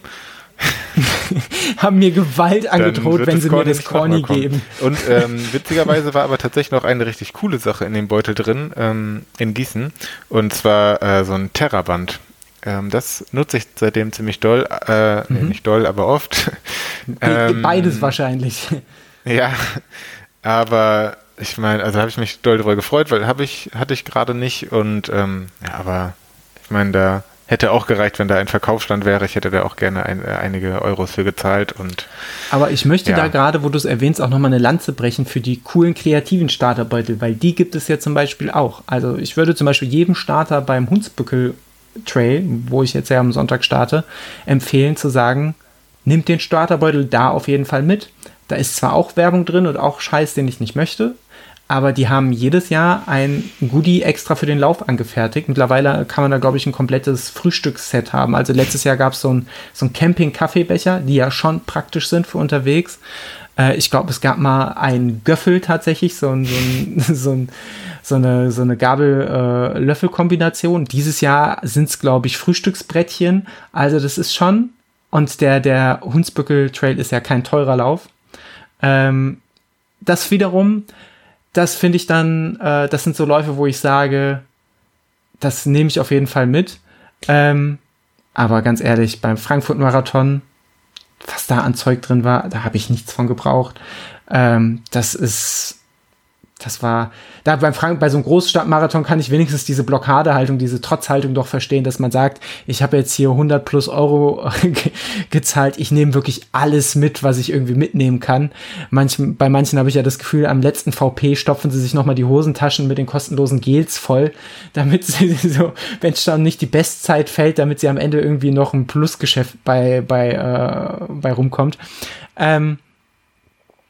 haben mir Gewalt angedroht, wenn sie mir das Corny geben. Und ähm, witzigerweise war aber tatsächlich noch eine richtig coole Sache in dem Beutel drin, ähm, in Gießen. Und zwar äh, so ein Terraband. Ähm, das nutze ich seitdem ziemlich doll. Äh, mhm. nee, nicht doll, aber oft. Ähm, beides wahrscheinlich. Ja, aber ich meine, also habe ich mich doll darüber gefreut, weil habe ich, hatte ich gerade nicht. Und ähm, ja, aber ich meine, da hätte auch gereicht, wenn da ein Verkaufsstand wäre. Ich hätte da auch gerne ein, äh, einige Euros für gezahlt. Und, Aber ich möchte ja. da gerade, wo du es erwähnst, auch nochmal eine Lanze brechen für die coolen kreativen Starterbeutel, weil die gibt es ja zum Beispiel auch. Also ich würde zum Beispiel jedem Starter beim Hunsbückel Trail, wo ich jetzt ja am Sonntag starte, empfehlen zu sagen, nimmt den Starterbeutel da auf jeden Fall mit. Da ist zwar auch Werbung drin und auch Scheiß, den ich nicht möchte, aber die haben jedes Jahr ein Goodie extra für den Lauf angefertigt. Mittlerweile kann man da, glaube ich, ein komplettes Frühstücksset haben. Also letztes Jahr gab es so ein, so ein Camping-Kaffeebecher, die ja schon praktisch sind für unterwegs. Äh, ich glaube, es gab mal einen Göffel tatsächlich, so, ein, so, ein, so, ein, so eine, so eine Gabel-Löffel-Kombination. Dieses Jahr sind es, glaube ich, Frühstücksbrettchen. Also das ist schon. Und der, der Hunsbückel Trail ist ja kein teurer Lauf. Ähm, das wiederum das finde ich dann, äh, das sind so Läufe, wo ich sage, das nehme ich auf jeden Fall mit. Ähm, aber ganz ehrlich, beim Frankfurt-Marathon, was da an Zeug drin war, da habe ich nichts von gebraucht. Ähm, das ist, das war, da beim Frank, bei so einem Großstadtmarathon kann ich wenigstens diese Blockadehaltung, diese Trotzhaltung doch verstehen, dass man sagt, ich habe jetzt hier 100 plus Euro ge gezahlt, ich nehme wirklich alles mit, was ich irgendwie mitnehmen kann. Manch, bei manchen habe ich ja das Gefühl, am letzten VP stopfen sie sich nochmal die Hosentaschen mit den kostenlosen Gels voll, damit sie so, wenn dann nicht die Bestzeit fällt, damit sie am Ende irgendwie noch ein Plusgeschäft bei, bei, äh, bei rumkommt. Ähm,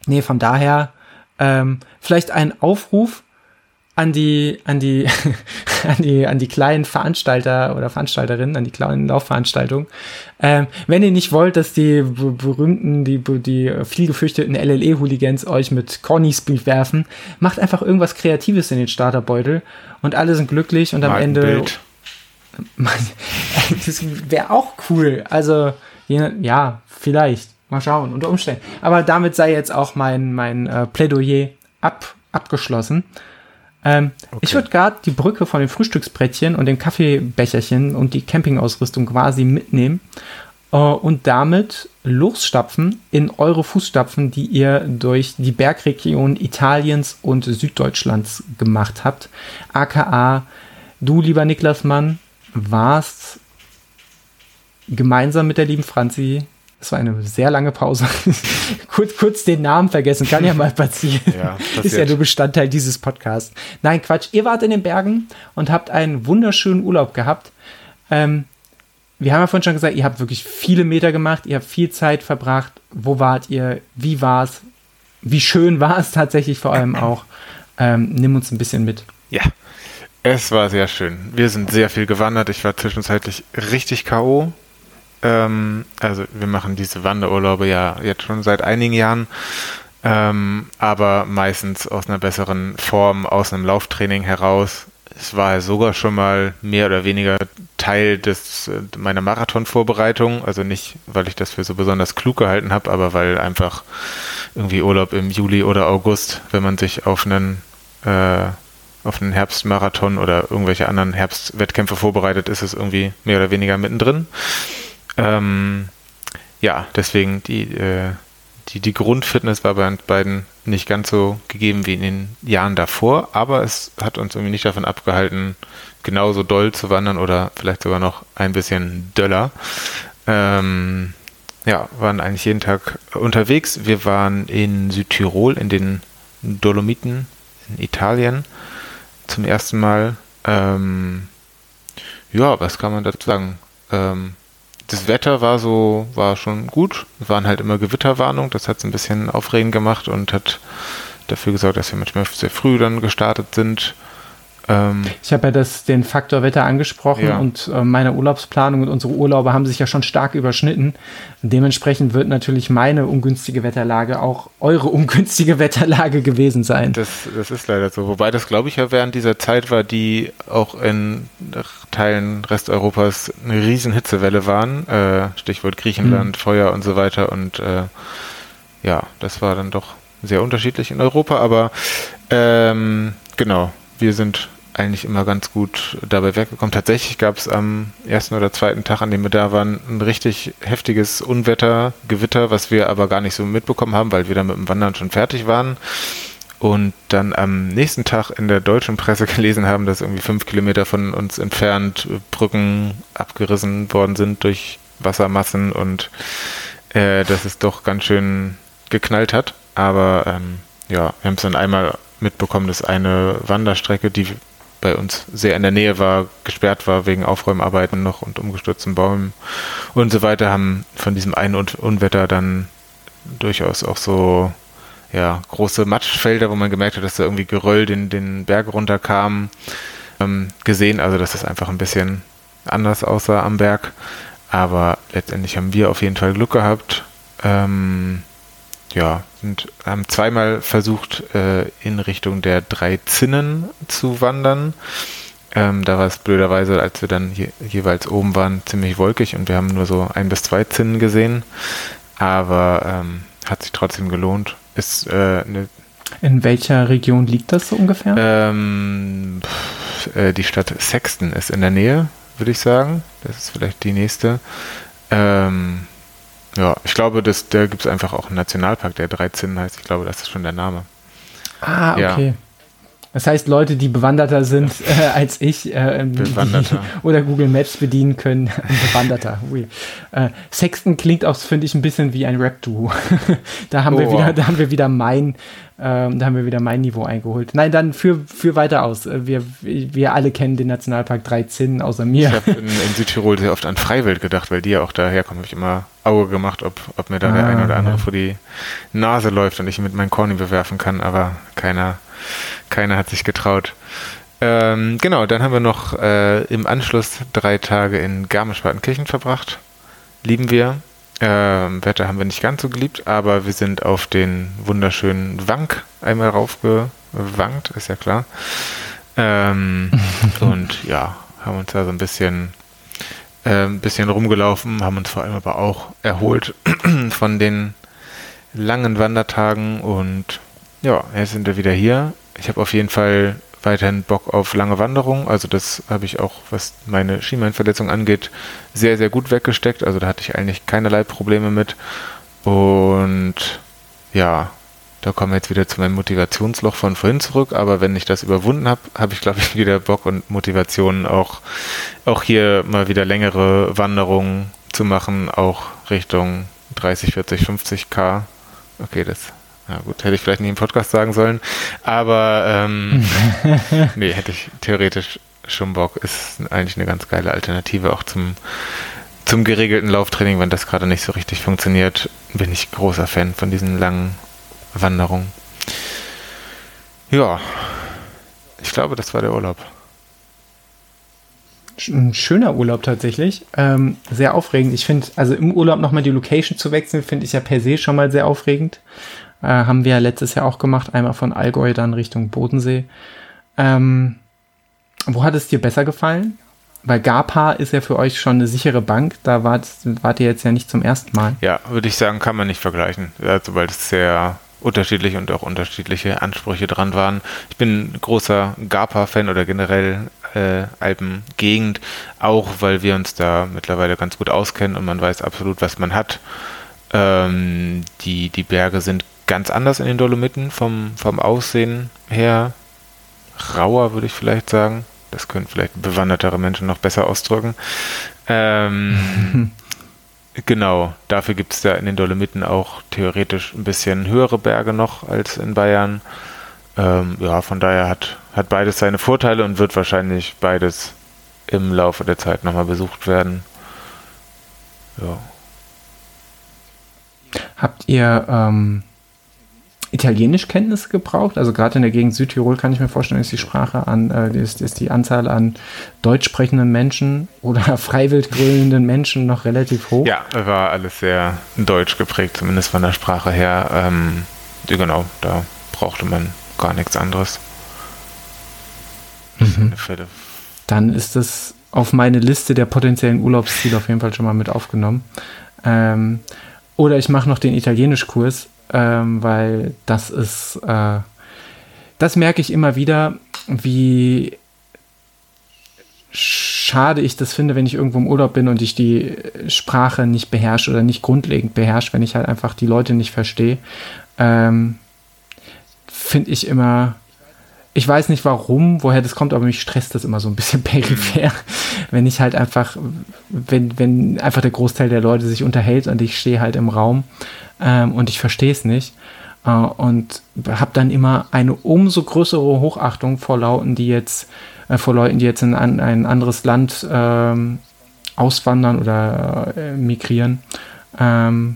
nee, von daher, ähm, vielleicht ein Aufruf an die, an die, an die, an die kleinen Veranstalter oder Veranstalterinnen, an die kleinen Laufveranstaltungen. Ähm, wenn ihr nicht wollt, dass die berühmten, die, die viel gefürchteten LLE-Hooligans euch mit Cornys werfen, macht einfach irgendwas Kreatives in den Starterbeutel und alle sind glücklich und am Mal Ende. das wäre auch cool. Also, ja, vielleicht. Mal schauen, unter Umständen. Aber damit sei jetzt auch mein, mein äh, Plädoyer ab, abgeschlossen. Ähm, okay. Ich würde gerade die Brücke von den Frühstücksbrettchen und dem Kaffeebecherchen und die Campingausrüstung quasi mitnehmen äh, und damit losstapfen in eure Fußstapfen, die ihr durch die Bergregion Italiens und Süddeutschlands gemacht habt. AKA, du, lieber Niklas Mann, warst gemeinsam mit der lieben Franzi das war eine sehr lange Pause. kurz, kurz den Namen vergessen, kann ja mal passieren. Ja, Ist ja nur Bestandteil dieses Podcasts. Nein, Quatsch. Ihr wart in den Bergen und habt einen wunderschönen Urlaub gehabt. Ähm, wir haben ja vorhin schon gesagt, ihr habt wirklich viele Meter gemacht, ihr habt viel Zeit verbracht. Wo wart ihr? Wie war es? Wie schön war es tatsächlich vor allem auch? Ähm, nimm uns ein bisschen mit. Ja, es war sehr schön. Wir sind sehr viel gewandert. Ich war zwischenzeitlich richtig K.O. Ähm, also wir machen diese Wanderurlaube ja jetzt schon seit einigen Jahren, ähm, aber meistens aus einer besseren Form, aus einem Lauftraining heraus. Es war sogar schon mal mehr oder weniger Teil des, äh, meiner Marathonvorbereitung. Also nicht, weil ich das für so besonders klug gehalten habe, aber weil einfach irgendwie Urlaub im Juli oder August, wenn man sich auf einen äh, auf einen Herbstmarathon oder irgendwelche anderen Herbstwettkämpfe vorbereitet, ist es irgendwie mehr oder weniger mittendrin. Ähm, ja, deswegen die, äh, die, die Grundfitness war bei uns beiden nicht ganz so gegeben wie in den Jahren davor, aber es hat uns irgendwie nicht davon abgehalten, genauso doll zu wandern oder vielleicht sogar noch ein bisschen döller. Ähm, ja, waren eigentlich jeden Tag unterwegs. Wir waren in Südtirol, in den Dolomiten in Italien zum ersten Mal. Ähm, ja, was kann man dazu sagen? Ähm, das Wetter war so, war schon gut. Es waren halt immer Gewitterwarnungen. Das hat es ein bisschen aufregend gemacht und hat dafür gesorgt, dass wir manchmal sehr früh dann gestartet sind. Ähm, ich habe ja das, den Faktor Wetter angesprochen ja. und äh, meine Urlaubsplanung und unsere Urlaube haben sich ja schon stark überschnitten. Dementsprechend wird natürlich meine ungünstige Wetterlage auch eure ungünstige Wetterlage gewesen sein. Das, das ist leider so. Wobei das, glaube ich, ja während dieser Zeit war, die auch in Teilen Resteuropas eine riesen Hitzewelle waren. Äh, Stichwort Griechenland, mhm. Feuer und so weiter. Und äh, ja, das war dann doch sehr unterschiedlich in Europa. Aber ähm, genau, wir sind eigentlich immer ganz gut dabei weggekommen. Tatsächlich gab es am ersten oder zweiten Tag, an dem wir da waren, ein richtig heftiges Unwetter, Gewitter, was wir aber gar nicht so mitbekommen haben, weil wir dann mit dem Wandern schon fertig waren. Und dann am nächsten Tag in der deutschen Presse gelesen haben, dass irgendwie fünf Kilometer von uns entfernt Brücken abgerissen worden sind durch Wassermassen und äh, dass es doch ganz schön geknallt hat. Aber ähm, ja, wir haben es dann einmal mitbekommen, dass eine Wanderstrecke, die bei uns sehr in der Nähe war, gesperrt war wegen Aufräumarbeiten noch und umgestürzten Bäumen und so weiter, haben von diesem einen Unwetter dann durchaus auch so ja, große Matschfelder, wo man gemerkt hat, dass da irgendwie Geröll den, den Berg runterkam, ähm, gesehen. Also, dass das einfach ein bisschen anders aussah am Berg. Aber letztendlich haben wir auf jeden Fall Glück gehabt. Ähm, ja, und haben zweimal versucht, äh, in Richtung der drei Zinnen zu wandern. Ähm, da war es blöderweise, als wir dann je, jeweils oben waren, ziemlich wolkig und wir haben nur so ein bis zwei Zinnen gesehen. Aber ähm, hat sich trotzdem gelohnt. Ist äh, eine in welcher Region liegt das so ungefähr? Ähm, pff, äh, die Stadt Sexton ist in der Nähe, würde ich sagen. Das ist vielleicht die nächste. Ähm, ja, ich glaube, dass, da gibt es einfach auch einen Nationalpark, der 13 heißt. Ich glaube, das ist schon der Name. Ah, okay. Ja. Das heißt, Leute, die bewanderter sind äh, als ich äh, Bewanderter. Die, oder Google Maps bedienen können, bewanderter. Ui. Äh, Sexton klingt auch, finde ich, ein bisschen wie ein Rap-Duo. da haben oh, wir wieder, wow. da haben wir wieder mein, ähm, da haben wir wieder mein Niveau eingeholt. Nein, dann für, für weiter aus. Äh, wir, wir alle kennen den Nationalpark 13, außer mir. Ich habe in, in, Südtirol sehr oft an Freiwild gedacht, weil die ja auch daherkommen. Habe ich immer Auge gemacht, ob, ob mir da ah, der eine oder andere ja. vor die Nase läuft und ich mit meinem Corny bewerfen kann, aber keiner keiner hat sich getraut. Ähm, genau, dann haben wir noch äh, im Anschluss drei Tage in Garmisch-Partenkirchen verbracht. Lieben wir. Ähm, Wetter haben wir nicht ganz so geliebt, aber wir sind auf den wunderschönen Wank einmal raufgewankt, ist ja klar. Ähm, und ja, haben uns da so ein bisschen, äh, ein bisschen rumgelaufen, haben uns vor allem aber auch erholt von den langen Wandertagen und ja, jetzt sind wir wieder hier. Ich habe auf jeden Fall weiterhin Bock auf lange Wanderungen. Also das habe ich auch, was meine Schienbeinverletzung angeht, sehr, sehr gut weggesteckt. Also da hatte ich eigentlich keinerlei Probleme mit. Und ja, da kommen wir jetzt wieder zu meinem Motivationsloch von vorhin zurück. Aber wenn ich das überwunden habe, habe ich, glaube ich, wieder Bock und Motivation, auch, auch hier mal wieder längere Wanderungen zu machen, auch Richtung 30, 40, 50 K. Okay, das ja gut, hätte ich vielleicht nicht im Podcast sagen sollen. Aber ähm, nee, hätte ich theoretisch schon Bock. Ist eigentlich eine ganz geile Alternative auch zum, zum geregelten Lauftraining. Wenn das gerade nicht so richtig funktioniert, bin ich großer Fan von diesen langen Wanderungen. Ja, ich glaube, das war der Urlaub. Ein schöner Urlaub tatsächlich. Ähm, sehr aufregend. Ich finde, also im Urlaub nochmal die Location zu wechseln, finde ich ja per se schon mal sehr aufregend. Äh, haben wir ja letztes Jahr auch gemacht, einmal von Allgäu dann Richtung Bodensee. Ähm, wo hat es dir besser gefallen? Weil Gapa ist ja für euch schon eine sichere Bank, da wart, wart ihr jetzt ja nicht zum ersten Mal. Ja, würde ich sagen, kann man nicht vergleichen, also, weil es sehr unterschiedlich und auch unterschiedliche Ansprüche dran waren. Ich bin großer Gapa-Fan oder generell äh, Alpengegend, auch weil wir uns da mittlerweile ganz gut auskennen und man weiß absolut, was man hat. Ähm, die, die Berge sind ganz anders in den Dolomiten vom, vom Aussehen her. Rauer, würde ich vielleicht sagen. Das können vielleicht bewandertere Menschen noch besser ausdrücken. Ähm, genau, dafür gibt es da in den Dolomiten auch theoretisch ein bisschen höhere Berge noch als in Bayern. Ähm, ja, von daher hat, hat beides seine Vorteile und wird wahrscheinlich beides im Laufe der Zeit nochmal besucht werden. Ja. Habt ihr ähm, Italienischkenntnisse gebraucht. Also gerade in der Gegend Südtirol kann ich mir vorstellen, ist die Sprache an, äh, ist, ist die Anzahl an deutsch sprechenden Menschen oder freiwild grölenden Menschen noch relativ hoch. Ja, war alles sehr deutsch geprägt, zumindest von der Sprache her. Ähm, genau, da brauchte man gar nichts anderes. Mhm. Dann ist das auf meine Liste der potenziellen Urlaubsziele auf jeden Fall schon mal mit aufgenommen. Ähm, oder ich mache noch den Italienischkurs ähm, weil das ist, äh, das merke ich immer wieder, wie schade ich das finde, wenn ich irgendwo im Urlaub bin und ich die Sprache nicht beherrsche oder nicht grundlegend beherrsche, wenn ich halt einfach die Leute nicht verstehe. Ähm, finde ich immer, ich weiß nicht warum, woher das kommt, aber mich stresst das immer so ein bisschen peripher, wenn ich halt einfach, wenn, wenn einfach der Großteil der Leute sich unterhält und ich stehe halt im Raum ähm, und ich verstehe es nicht. Äh, und habe dann immer eine umso größere Hochachtung vor Lauten, die jetzt, äh, vor Leuten, die jetzt in ein, ein anderes Land ähm, auswandern oder äh, migrieren. Ähm,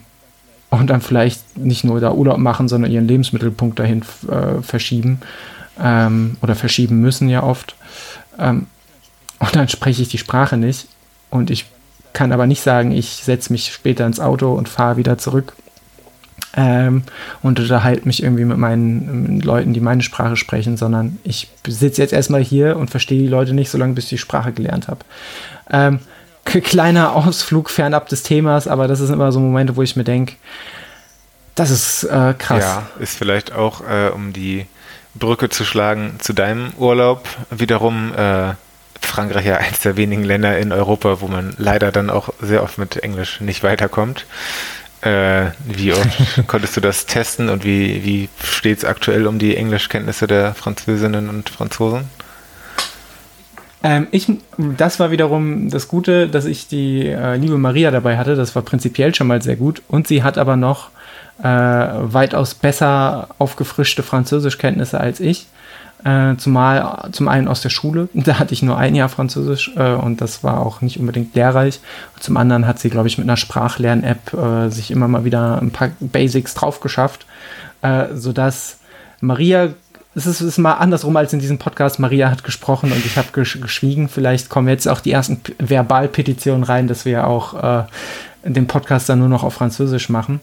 und dann vielleicht nicht nur da Urlaub machen, sondern ihren Lebensmittelpunkt dahin äh, verschieben ähm, oder verschieben müssen ja oft. Ähm, und dann spreche ich die Sprache nicht und ich kann aber nicht sagen, ich setze mich später ins Auto und fahre wieder zurück ähm, und unterhalte mich irgendwie mit meinen mit Leuten, die meine Sprache sprechen, sondern ich sitze jetzt erstmal hier und verstehe die Leute nicht, solange bis ich die Sprache gelernt habe. Ähm, kleiner Ausflug fernab des Themas, aber das sind immer so Momente, wo ich mir denke, das ist äh, krass. Ja, ist vielleicht auch, äh, um die Brücke zu schlagen zu deinem Urlaub, wiederum äh, Frankreich ja eines der wenigen Länder in Europa, wo man leider dann auch sehr oft mit Englisch nicht weiterkommt. Äh, wie oft konntest du das testen und wie, wie steht es aktuell um die Englischkenntnisse der Französinnen und Franzosen? Ähm, ich, das war wiederum das Gute, dass ich die äh, liebe Maria dabei hatte. Das war prinzipiell schon mal sehr gut. Und sie hat aber noch äh, weitaus besser aufgefrischte Französischkenntnisse als ich. Äh, zumal zum einen aus der Schule, da hatte ich nur ein Jahr Französisch äh, und das war auch nicht unbedingt lehrreich. Zum anderen hat sie, glaube ich, mit einer Sprachlern-App äh, sich immer mal wieder ein paar Basics drauf geschafft, äh, sodass Maria es ist, es ist mal andersrum als in diesem Podcast. Maria hat gesprochen und ich habe gesch geschwiegen. Vielleicht kommen jetzt auch die ersten Verbalpetitionen rein, dass wir auch äh, den Podcast dann nur noch auf Französisch machen.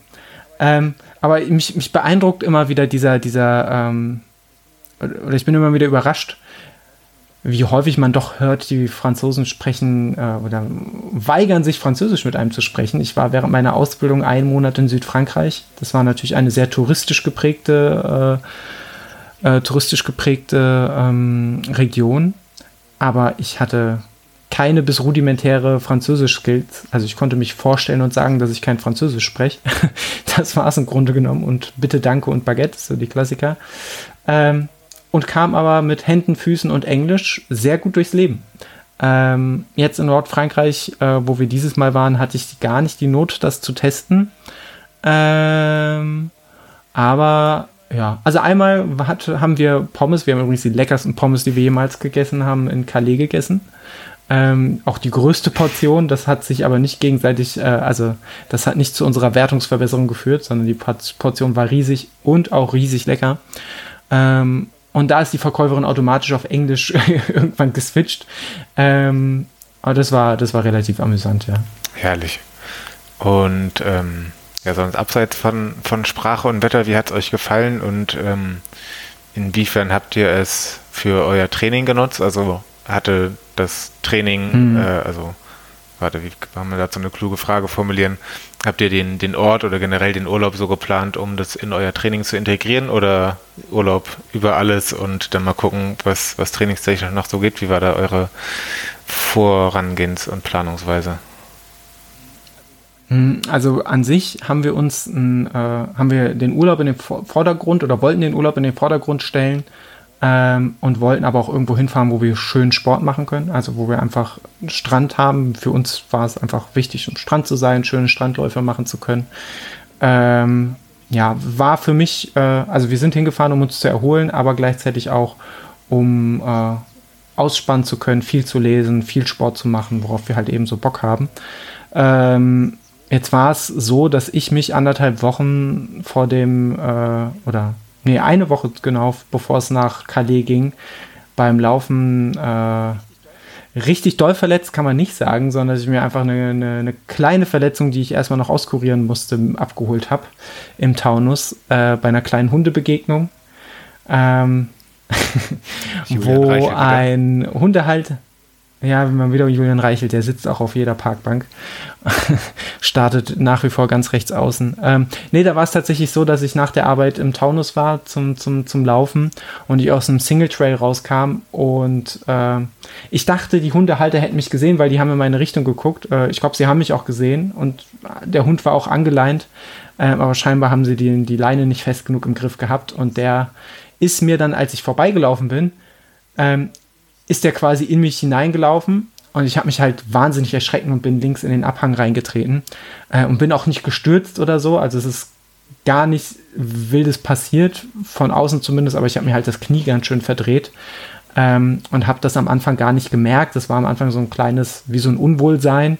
Ähm, aber mich, mich, beeindruckt immer wieder dieser, dieser, ähm, oder ich bin immer wieder überrascht, wie häufig man doch hört, die Franzosen sprechen äh, oder weigern sich Französisch mit einem zu sprechen. Ich war während meiner Ausbildung einen Monat in Südfrankreich. Das war natürlich eine sehr touristisch geprägte äh, äh, touristisch geprägte ähm, Region, aber ich hatte keine bis rudimentäre Französisch-Skills. Also ich konnte mich vorstellen und sagen, dass ich kein Französisch spreche. das war es im Grunde genommen. Und bitte, danke und Baguette, so die Klassiker. Ähm, und kam aber mit Händen, Füßen und Englisch sehr gut durchs Leben. Ähm, jetzt in Nordfrankreich, äh, wo wir dieses Mal waren, hatte ich gar nicht die Not, das zu testen. Ähm, aber ja, also einmal hat, haben wir Pommes, wir haben übrigens die leckersten Pommes, die wir jemals gegessen haben, in Calais gegessen. Ähm, auch die größte Portion, das hat sich aber nicht gegenseitig, äh, also das hat nicht zu unserer Wertungsverbesserung geführt, sondern die Portion war riesig und auch riesig lecker. Ähm, und da ist die Verkäuferin automatisch auf Englisch irgendwann geswitcht. Ähm, aber das war, das war relativ amüsant, ja. Herrlich. Und ähm, ja, sonst abseits von, von Sprache und Wetter, wie hat es euch gefallen und ähm, inwiefern habt ihr es für euer Training genutzt? Also hatte das Training, mhm. äh, also warte, wie kann man dazu eine kluge Frage formulieren? Habt ihr den, den Ort oder generell den Urlaub so geplant, um das in euer Training zu integrieren oder Urlaub über alles und dann mal gucken, was, was trainingstechnisch noch so geht? Wie war da eure Vorangehens- und Planungsweise? Hm, also an sich haben wir uns äh, haben wir den Urlaub in den Vordergrund oder wollten den Urlaub in den Vordergrund stellen ähm, und wollten aber auch irgendwo hinfahren, wo wir schön Sport machen können. Also wo wir einfach einen Strand haben. Für uns war es einfach wichtig, am Strand zu sein, schöne Strandläufe machen zu können. Ähm, ja, war für mich, äh, also wir sind hingefahren, um uns zu erholen, aber gleichzeitig auch, um äh, ausspannen zu können, viel zu lesen, viel Sport zu machen, worauf wir halt eben so Bock haben. Ähm, Jetzt war es so, dass ich mich anderthalb Wochen vor dem, äh, oder nee, eine Woche genau, bevor es nach Calais ging, beim Laufen äh, richtig doll verletzt, kann man nicht sagen, sondern dass ich mir einfach eine, eine, eine kleine Verletzung, die ich erstmal noch auskurieren musste, abgeholt habe im Taunus äh, bei einer kleinen Hundebegegnung. Ähm, wo ein Hundehalter ja, wenn man wieder Julian Reichelt, der sitzt auch auf jeder Parkbank. Startet nach wie vor ganz rechts außen. Ähm, nee, da war es tatsächlich so, dass ich nach der Arbeit im Taunus war zum, zum, zum Laufen und ich aus einem Single Trail rauskam und äh, ich dachte, die Hundehalter hätten mich gesehen, weil die haben in meine Richtung geguckt. Äh, ich glaube, sie haben mich auch gesehen und der Hund war auch angeleint, äh, aber scheinbar haben sie die, die Leine nicht fest genug im Griff gehabt und der ist mir dann, als ich vorbeigelaufen bin, ähm, ist der quasi in mich hineingelaufen und ich habe mich halt wahnsinnig erschrecken und bin links in den Abhang reingetreten äh, und bin auch nicht gestürzt oder so. Also es ist gar nichts Wildes passiert, von außen zumindest, aber ich habe mir halt das Knie ganz schön verdreht ähm, und habe das am Anfang gar nicht gemerkt. Das war am Anfang so ein kleines, wie so ein Unwohlsein.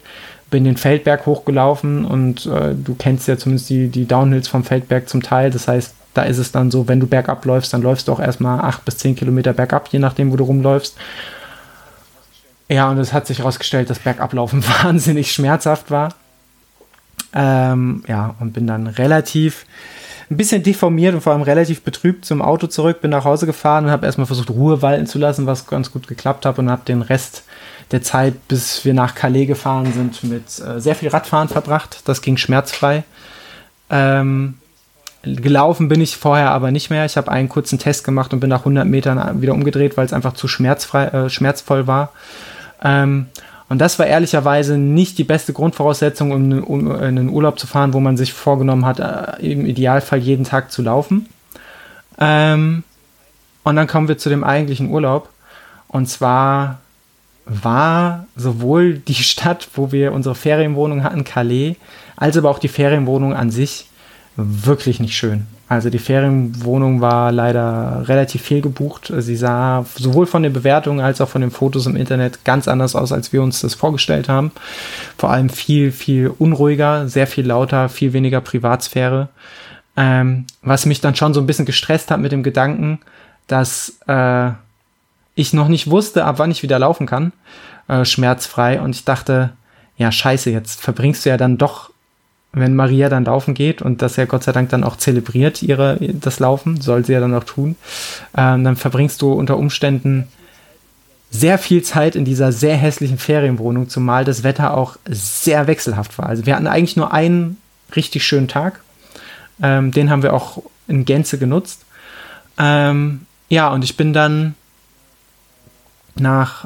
Bin den Feldberg hochgelaufen und äh, du kennst ja zumindest die, die Downhills vom Feldberg zum Teil. Das heißt, da ist es dann so, wenn du bergab läufst, dann läufst du auch erstmal acht bis zehn Kilometer bergab, je nachdem, wo du rumläufst. Ja, und es hat sich herausgestellt, dass Bergablaufen wahnsinnig schmerzhaft war. Ähm, ja, und bin dann relativ ein bisschen deformiert und vor allem relativ betrübt zum Auto zurück, bin nach Hause gefahren und habe erstmal versucht, Ruhe walten zu lassen, was ganz gut geklappt hat und habe den Rest der Zeit, bis wir nach Calais gefahren sind, mit äh, sehr viel Radfahren verbracht. Das ging schmerzfrei. Ähm, Gelaufen bin ich vorher aber nicht mehr. Ich habe einen kurzen Test gemacht und bin nach 100 Metern wieder umgedreht, weil es einfach zu schmerzfrei, äh, schmerzvoll war. Ähm, Und das war ehrlicherweise nicht die beste Grundvoraussetzung, um, um in einen Urlaub zu fahren, wo man sich vorgenommen hat, äh, im Idealfall jeden Tag zu laufen. Ähm, und dann kommen wir zu dem eigentlichen Urlaub. Und zwar war sowohl die Stadt, wo wir unsere Ferienwohnung hatten, Calais, als aber auch die Ferienwohnung an sich wirklich nicht schön. Also die Ferienwohnung war leider relativ viel gebucht. Sie sah sowohl von den Bewertungen als auch von den Fotos im Internet ganz anders aus, als wir uns das vorgestellt haben. Vor allem viel, viel unruhiger, sehr viel lauter, viel weniger Privatsphäre. Ähm, was mich dann schon so ein bisschen gestresst hat mit dem Gedanken, dass äh, ich noch nicht wusste, ab wann ich wieder laufen kann, äh, schmerzfrei. Und ich dachte, ja, scheiße, jetzt verbringst du ja dann doch wenn Maria dann laufen geht und das ja Gott sei Dank dann auch zelebriert, ihre, das Laufen, soll sie ja dann auch tun, ähm, dann verbringst du unter Umständen sehr viel Zeit in dieser sehr hässlichen Ferienwohnung, zumal das Wetter auch sehr wechselhaft war. Also wir hatten eigentlich nur einen richtig schönen Tag. Ähm, den haben wir auch in Gänze genutzt. Ähm, ja, und ich bin dann nach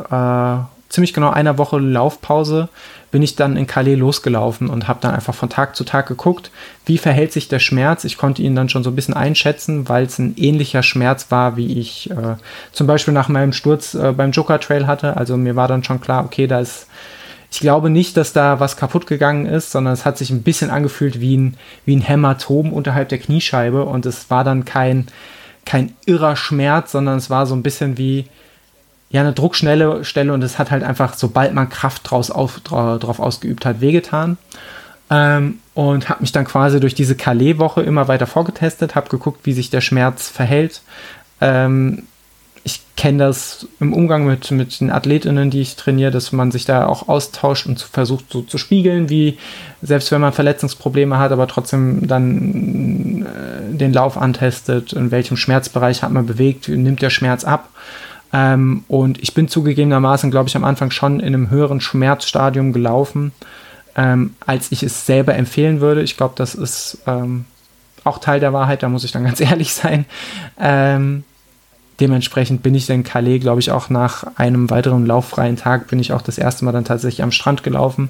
äh, ziemlich genau einer Woche Laufpause bin ich dann in Calais losgelaufen und habe dann einfach von Tag zu Tag geguckt, wie verhält sich der Schmerz. Ich konnte ihn dann schon so ein bisschen einschätzen, weil es ein ähnlicher Schmerz war, wie ich äh, zum Beispiel nach meinem Sturz äh, beim Joker Trail hatte. Also mir war dann schon klar, okay, da ist ich glaube nicht, dass da was kaputt gegangen ist, sondern es hat sich ein bisschen angefühlt wie ein, wie ein Hämatom unterhalb der Kniescheibe und es war dann kein, kein irrer Schmerz, sondern es war so ein bisschen wie, ja eine Druckschnelle Stelle und es hat halt einfach, sobald man Kraft draus auf, drauf ausgeübt hat, wehgetan. Ähm, und habe mich dann quasi durch diese Calais-Woche immer weiter vorgetestet, habe geguckt, wie sich der Schmerz verhält. Ähm, ich kenne das im Umgang mit, mit den Athletinnen, die ich trainiere, dass man sich da auch austauscht und versucht so zu spiegeln, wie selbst wenn man Verletzungsprobleme hat, aber trotzdem dann äh, den Lauf antestet, in welchem Schmerzbereich hat man bewegt, nimmt der Schmerz ab. Ähm, und ich bin zugegebenermaßen, glaube ich, am Anfang schon in einem höheren Schmerzstadium gelaufen, ähm, als ich es selber empfehlen würde. Ich glaube, das ist ähm, auch Teil der Wahrheit, da muss ich dann ganz ehrlich sein. Ähm, dementsprechend bin ich in Calais, glaube ich, auch nach einem weiteren lauffreien Tag, bin ich auch das erste Mal dann tatsächlich am Strand gelaufen.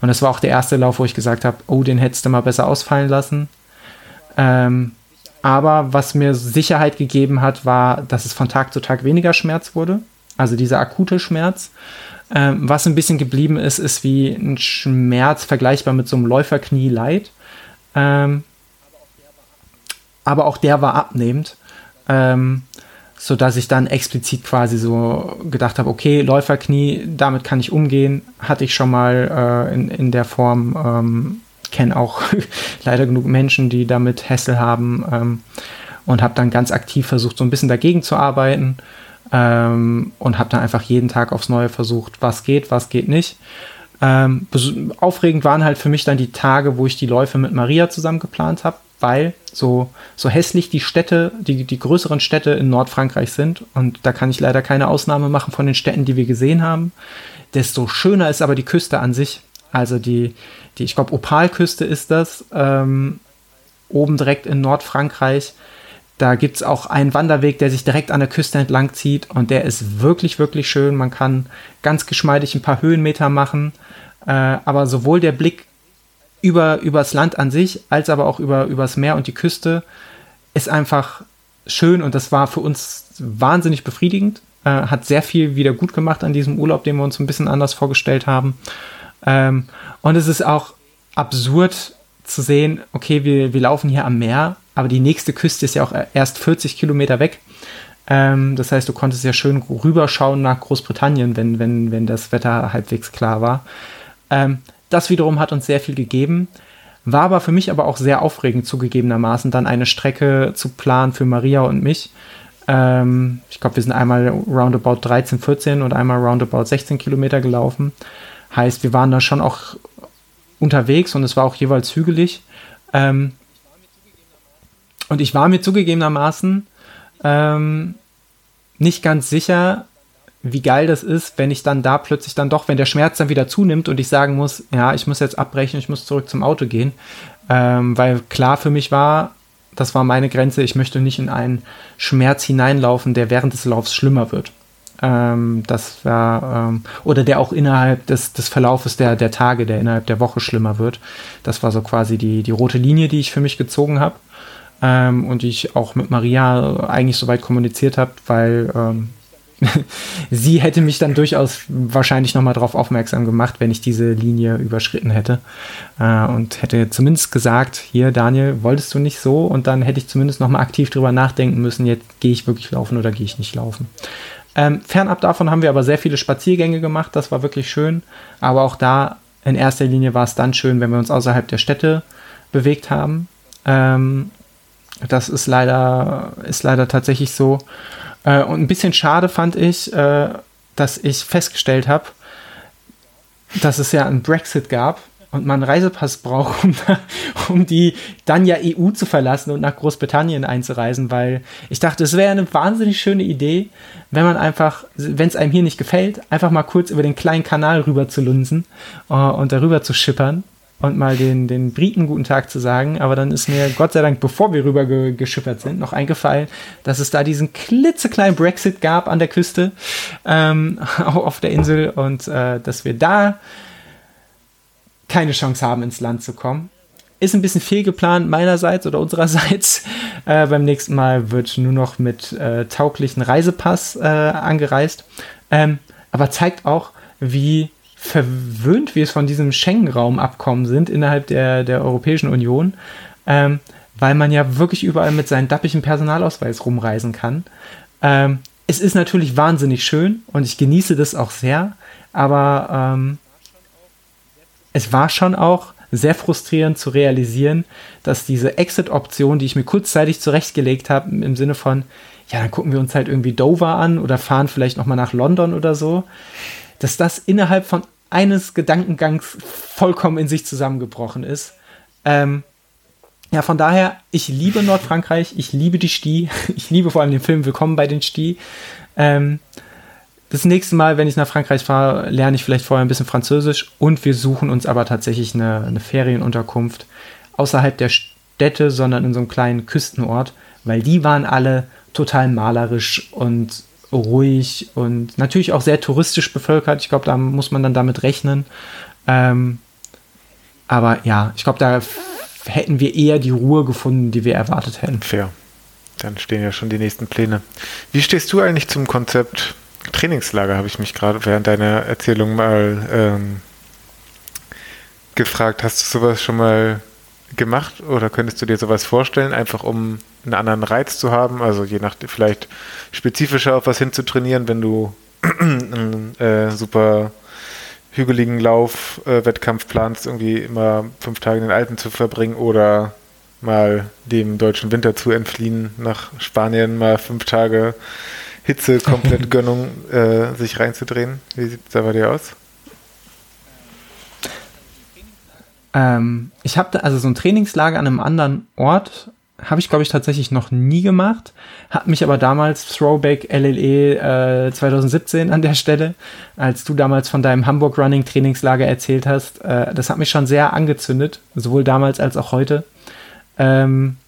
Und das war auch der erste Lauf, wo ich gesagt habe, oh, den hättest du mal besser ausfallen lassen. Ähm, aber was mir Sicherheit gegeben hat, war, dass es von Tag zu Tag weniger Schmerz wurde. Also dieser akute Schmerz. Ähm, was ein bisschen geblieben ist, ist wie ein Schmerz vergleichbar mit so einem Läuferknie leid. Ähm, aber auch der war abnehmend. Ähm, so ich dann explizit quasi so gedacht habe, okay, Läuferknie, damit kann ich umgehen, hatte ich schon mal äh, in, in der Form ähm, kenne auch leider genug Menschen, die damit Hässel haben ähm, und habe dann ganz aktiv versucht, so ein bisschen dagegen zu arbeiten ähm, und habe dann einfach jeden Tag aufs Neue versucht, was geht, was geht nicht. Ähm, aufregend waren halt für mich dann die Tage, wo ich die Läufe mit Maria zusammen geplant habe, weil so, so hässlich die Städte, die, die größeren Städte in Nordfrankreich sind, und da kann ich leider keine Ausnahme machen von den Städten, die wir gesehen haben, desto schöner ist aber die Küste an sich. Also die, die ich glaube, Opalküste ist das, ähm, oben direkt in Nordfrankreich. Da gibt es auch einen Wanderweg, der sich direkt an der Küste entlang zieht und der ist wirklich, wirklich schön. Man kann ganz geschmeidig ein paar Höhenmeter machen, äh, aber sowohl der Blick über übers Land an sich, als aber auch über übers Meer und die Küste ist einfach schön und das war für uns wahnsinnig befriedigend. Äh, hat sehr viel wieder gut gemacht an diesem Urlaub, den wir uns ein bisschen anders vorgestellt haben. Ähm, und es ist auch absurd zu sehen, okay, wir, wir laufen hier am Meer, aber die nächste Küste ist ja auch erst 40 Kilometer weg. Ähm, das heißt, du konntest ja schön rüberschauen nach Großbritannien, wenn, wenn, wenn das Wetter halbwegs klar war. Ähm, das wiederum hat uns sehr viel gegeben. War aber für mich aber auch sehr aufregend zugegebenermaßen, dann eine Strecke zu planen für Maria und mich. Ähm, ich glaube, wir sind einmal roundabout 13, 14 und einmal roundabout 16 Kilometer gelaufen. Heißt, wir waren da schon auch unterwegs und es war auch jeweils hügelig. Ähm, und ich war mir zugegebenermaßen ähm, nicht ganz sicher, wie geil das ist, wenn ich dann da plötzlich dann doch, wenn der Schmerz dann wieder zunimmt und ich sagen muss, ja, ich muss jetzt abbrechen, ich muss zurück zum Auto gehen. Ähm, weil klar für mich war, das war meine Grenze, ich möchte nicht in einen Schmerz hineinlaufen, der während des Laufs schlimmer wird. Ähm, das war, ähm, oder der auch innerhalb des, des Verlaufes der, der Tage, der innerhalb der Woche schlimmer wird. Das war so quasi die, die rote Linie, die ich für mich gezogen habe. Ähm, und die ich auch mit Maria eigentlich soweit kommuniziert habe, weil ähm, sie hätte mich dann durchaus wahrscheinlich nochmal darauf aufmerksam gemacht, wenn ich diese Linie überschritten hätte. Äh, und hätte zumindest gesagt, hier Daniel, wolltest du nicht so? Und dann hätte ich zumindest nochmal aktiv drüber nachdenken müssen, jetzt gehe ich wirklich laufen oder gehe ich nicht laufen. Ähm, fernab davon haben wir aber sehr viele Spaziergänge gemacht, das war wirklich schön. Aber auch da in erster Linie war es dann schön, wenn wir uns außerhalb der Städte bewegt haben. Ähm, das ist leider, ist leider tatsächlich so. Äh, und ein bisschen schade fand ich, äh, dass ich festgestellt habe, dass es ja einen Brexit gab und man einen Reisepass braucht, um, um die dann ja EU zu verlassen und nach Großbritannien einzureisen, weil ich dachte, es wäre eine wahnsinnig schöne Idee, wenn man einfach, wenn es einem hier nicht gefällt, einfach mal kurz über den kleinen Kanal rüber zu lunsen uh, und darüber zu schippern und mal den, den Briten guten Tag zu sagen. Aber dann ist mir Gott sei Dank, bevor wir rüber ge geschippert sind, noch eingefallen, dass es da diesen klitzekleinen Brexit gab an der Küste, ähm, auf der Insel und äh, dass wir da keine Chance haben, ins Land zu kommen. Ist ein bisschen fehlgeplant meinerseits oder unsererseits. Äh, beim nächsten Mal wird nur noch mit äh, tauglichen Reisepass äh, angereist. Ähm, aber zeigt auch, wie verwöhnt wir es von diesem Schengen-Raum-Abkommen sind innerhalb der, der Europäischen Union, ähm, weil man ja wirklich überall mit seinem dappigen Personalausweis rumreisen kann. Ähm, es ist natürlich wahnsinnig schön und ich genieße das auch sehr, aber ähm, es war schon auch sehr frustrierend zu realisieren, dass diese Exit-Option, die ich mir kurzzeitig zurechtgelegt habe, im Sinne von, ja, dann gucken wir uns halt irgendwie Dover an oder fahren vielleicht nochmal nach London oder so, dass das innerhalb von eines Gedankengangs vollkommen in sich zusammengebrochen ist. Ähm, ja, von daher, ich liebe Nordfrankreich, ich liebe die Sti, ich liebe vor allem den Film Willkommen bei den Sti. Ähm, das nächste Mal, wenn ich nach Frankreich fahre, lerne ich vielleicht vorher ein bisschen Französisch und wir suchen uns aber tatsächlich eine, eine Ferienunterkunft außerhalb der Städte, sondern in so einem kleinen Küstenort, weil die waren alle total malerisch und ruhig und natürlich auch sehr touristisch bevölkert. Ich glaube, da muss man dann damit rechnen. Ähm, aber ja, ich glaube, da hätten wir eher die Ruhe gefunden, die wir erwartet hätten. Fair. Dann stehen ja schon die nächsten Pläne. Wie stehst du eigentlich zum Konzept Trainingslager? Habe ich mich gerade während deiner Erzählung mal ähm, gefragt. Hast du sowas schon mal gemacht oder könntest du dir sowas vorstellen, einfach um einen anderen Reiz zu haben? Also je nach vielleicht spezifischer auf was hinzutrainieren, wenn du einen äh, super hügeligen Lauf, äh, planst, irgendwie immer fünf Tage in den Alpen zu verbringen oder mal dem deutschen Winter zu entfliehen, nach Spanien mal fünf Tage Hitze, komplett Gönnung äh, sich reinzudrehen. Wie sieht es da bei dir aus? Ähm, ich habe also so ein Trainingslager an einem anderen Ort habe ich, glaube ich, tatsächlich noch nie gemacht. Hat mich aber damals Throwback LLE äh, 2017 an der Stelle, als du damals von deinem Hamburg Running Trainingslager erzählt hast, äh, das hat mich schon sehr angezündet, sowohl damals als auch heute. Ähm,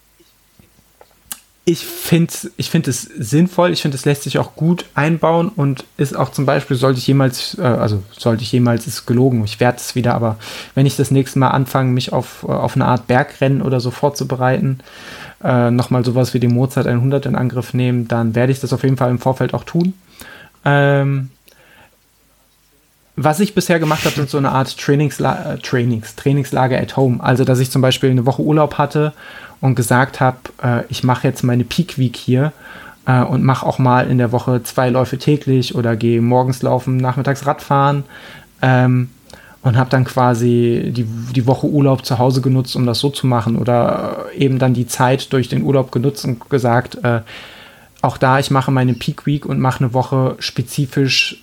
ich finde ich find es sinnvoll, ich finde es lässt sich auch gut einbauen und ist auch zum Beispiel, sollte ich jemals, äh, also sollte ich jemals, ist gelogen, ich werde es wieder, aber wenn ich das nächste Mal anfange, mich auf, äh, auf eine Art Bergrennen oder so vorzubereiten, äh, nochmal sowas wie den Mozart 100 in Angriff nehmen, dann werde ich das auf jeden Fall im Vorfeld auch tun. Ähm, was ich bisher gemacht habe, sind so eine Art Trainingsla äh, Trainings, Trainingslager at Home. Also, dass ich zum Beispiel eine Woche Urlaub hatte und gesagt habe, äh, ich mache jetzt meine Peak Week hier äh, und mache auch mal in der Woche zwei Läufe täglich oder gehe morgens laufen, nachmittags Radfahren ähm, und habe dann quasi die, die Woche Urlaub zu Hause genutzt, um das so zu machen oder eben dann die Zeit durch den Urlaub genutzt und gesagt, äh, auch da, ich mache meine Peak Week und mache eine Woche spezifisch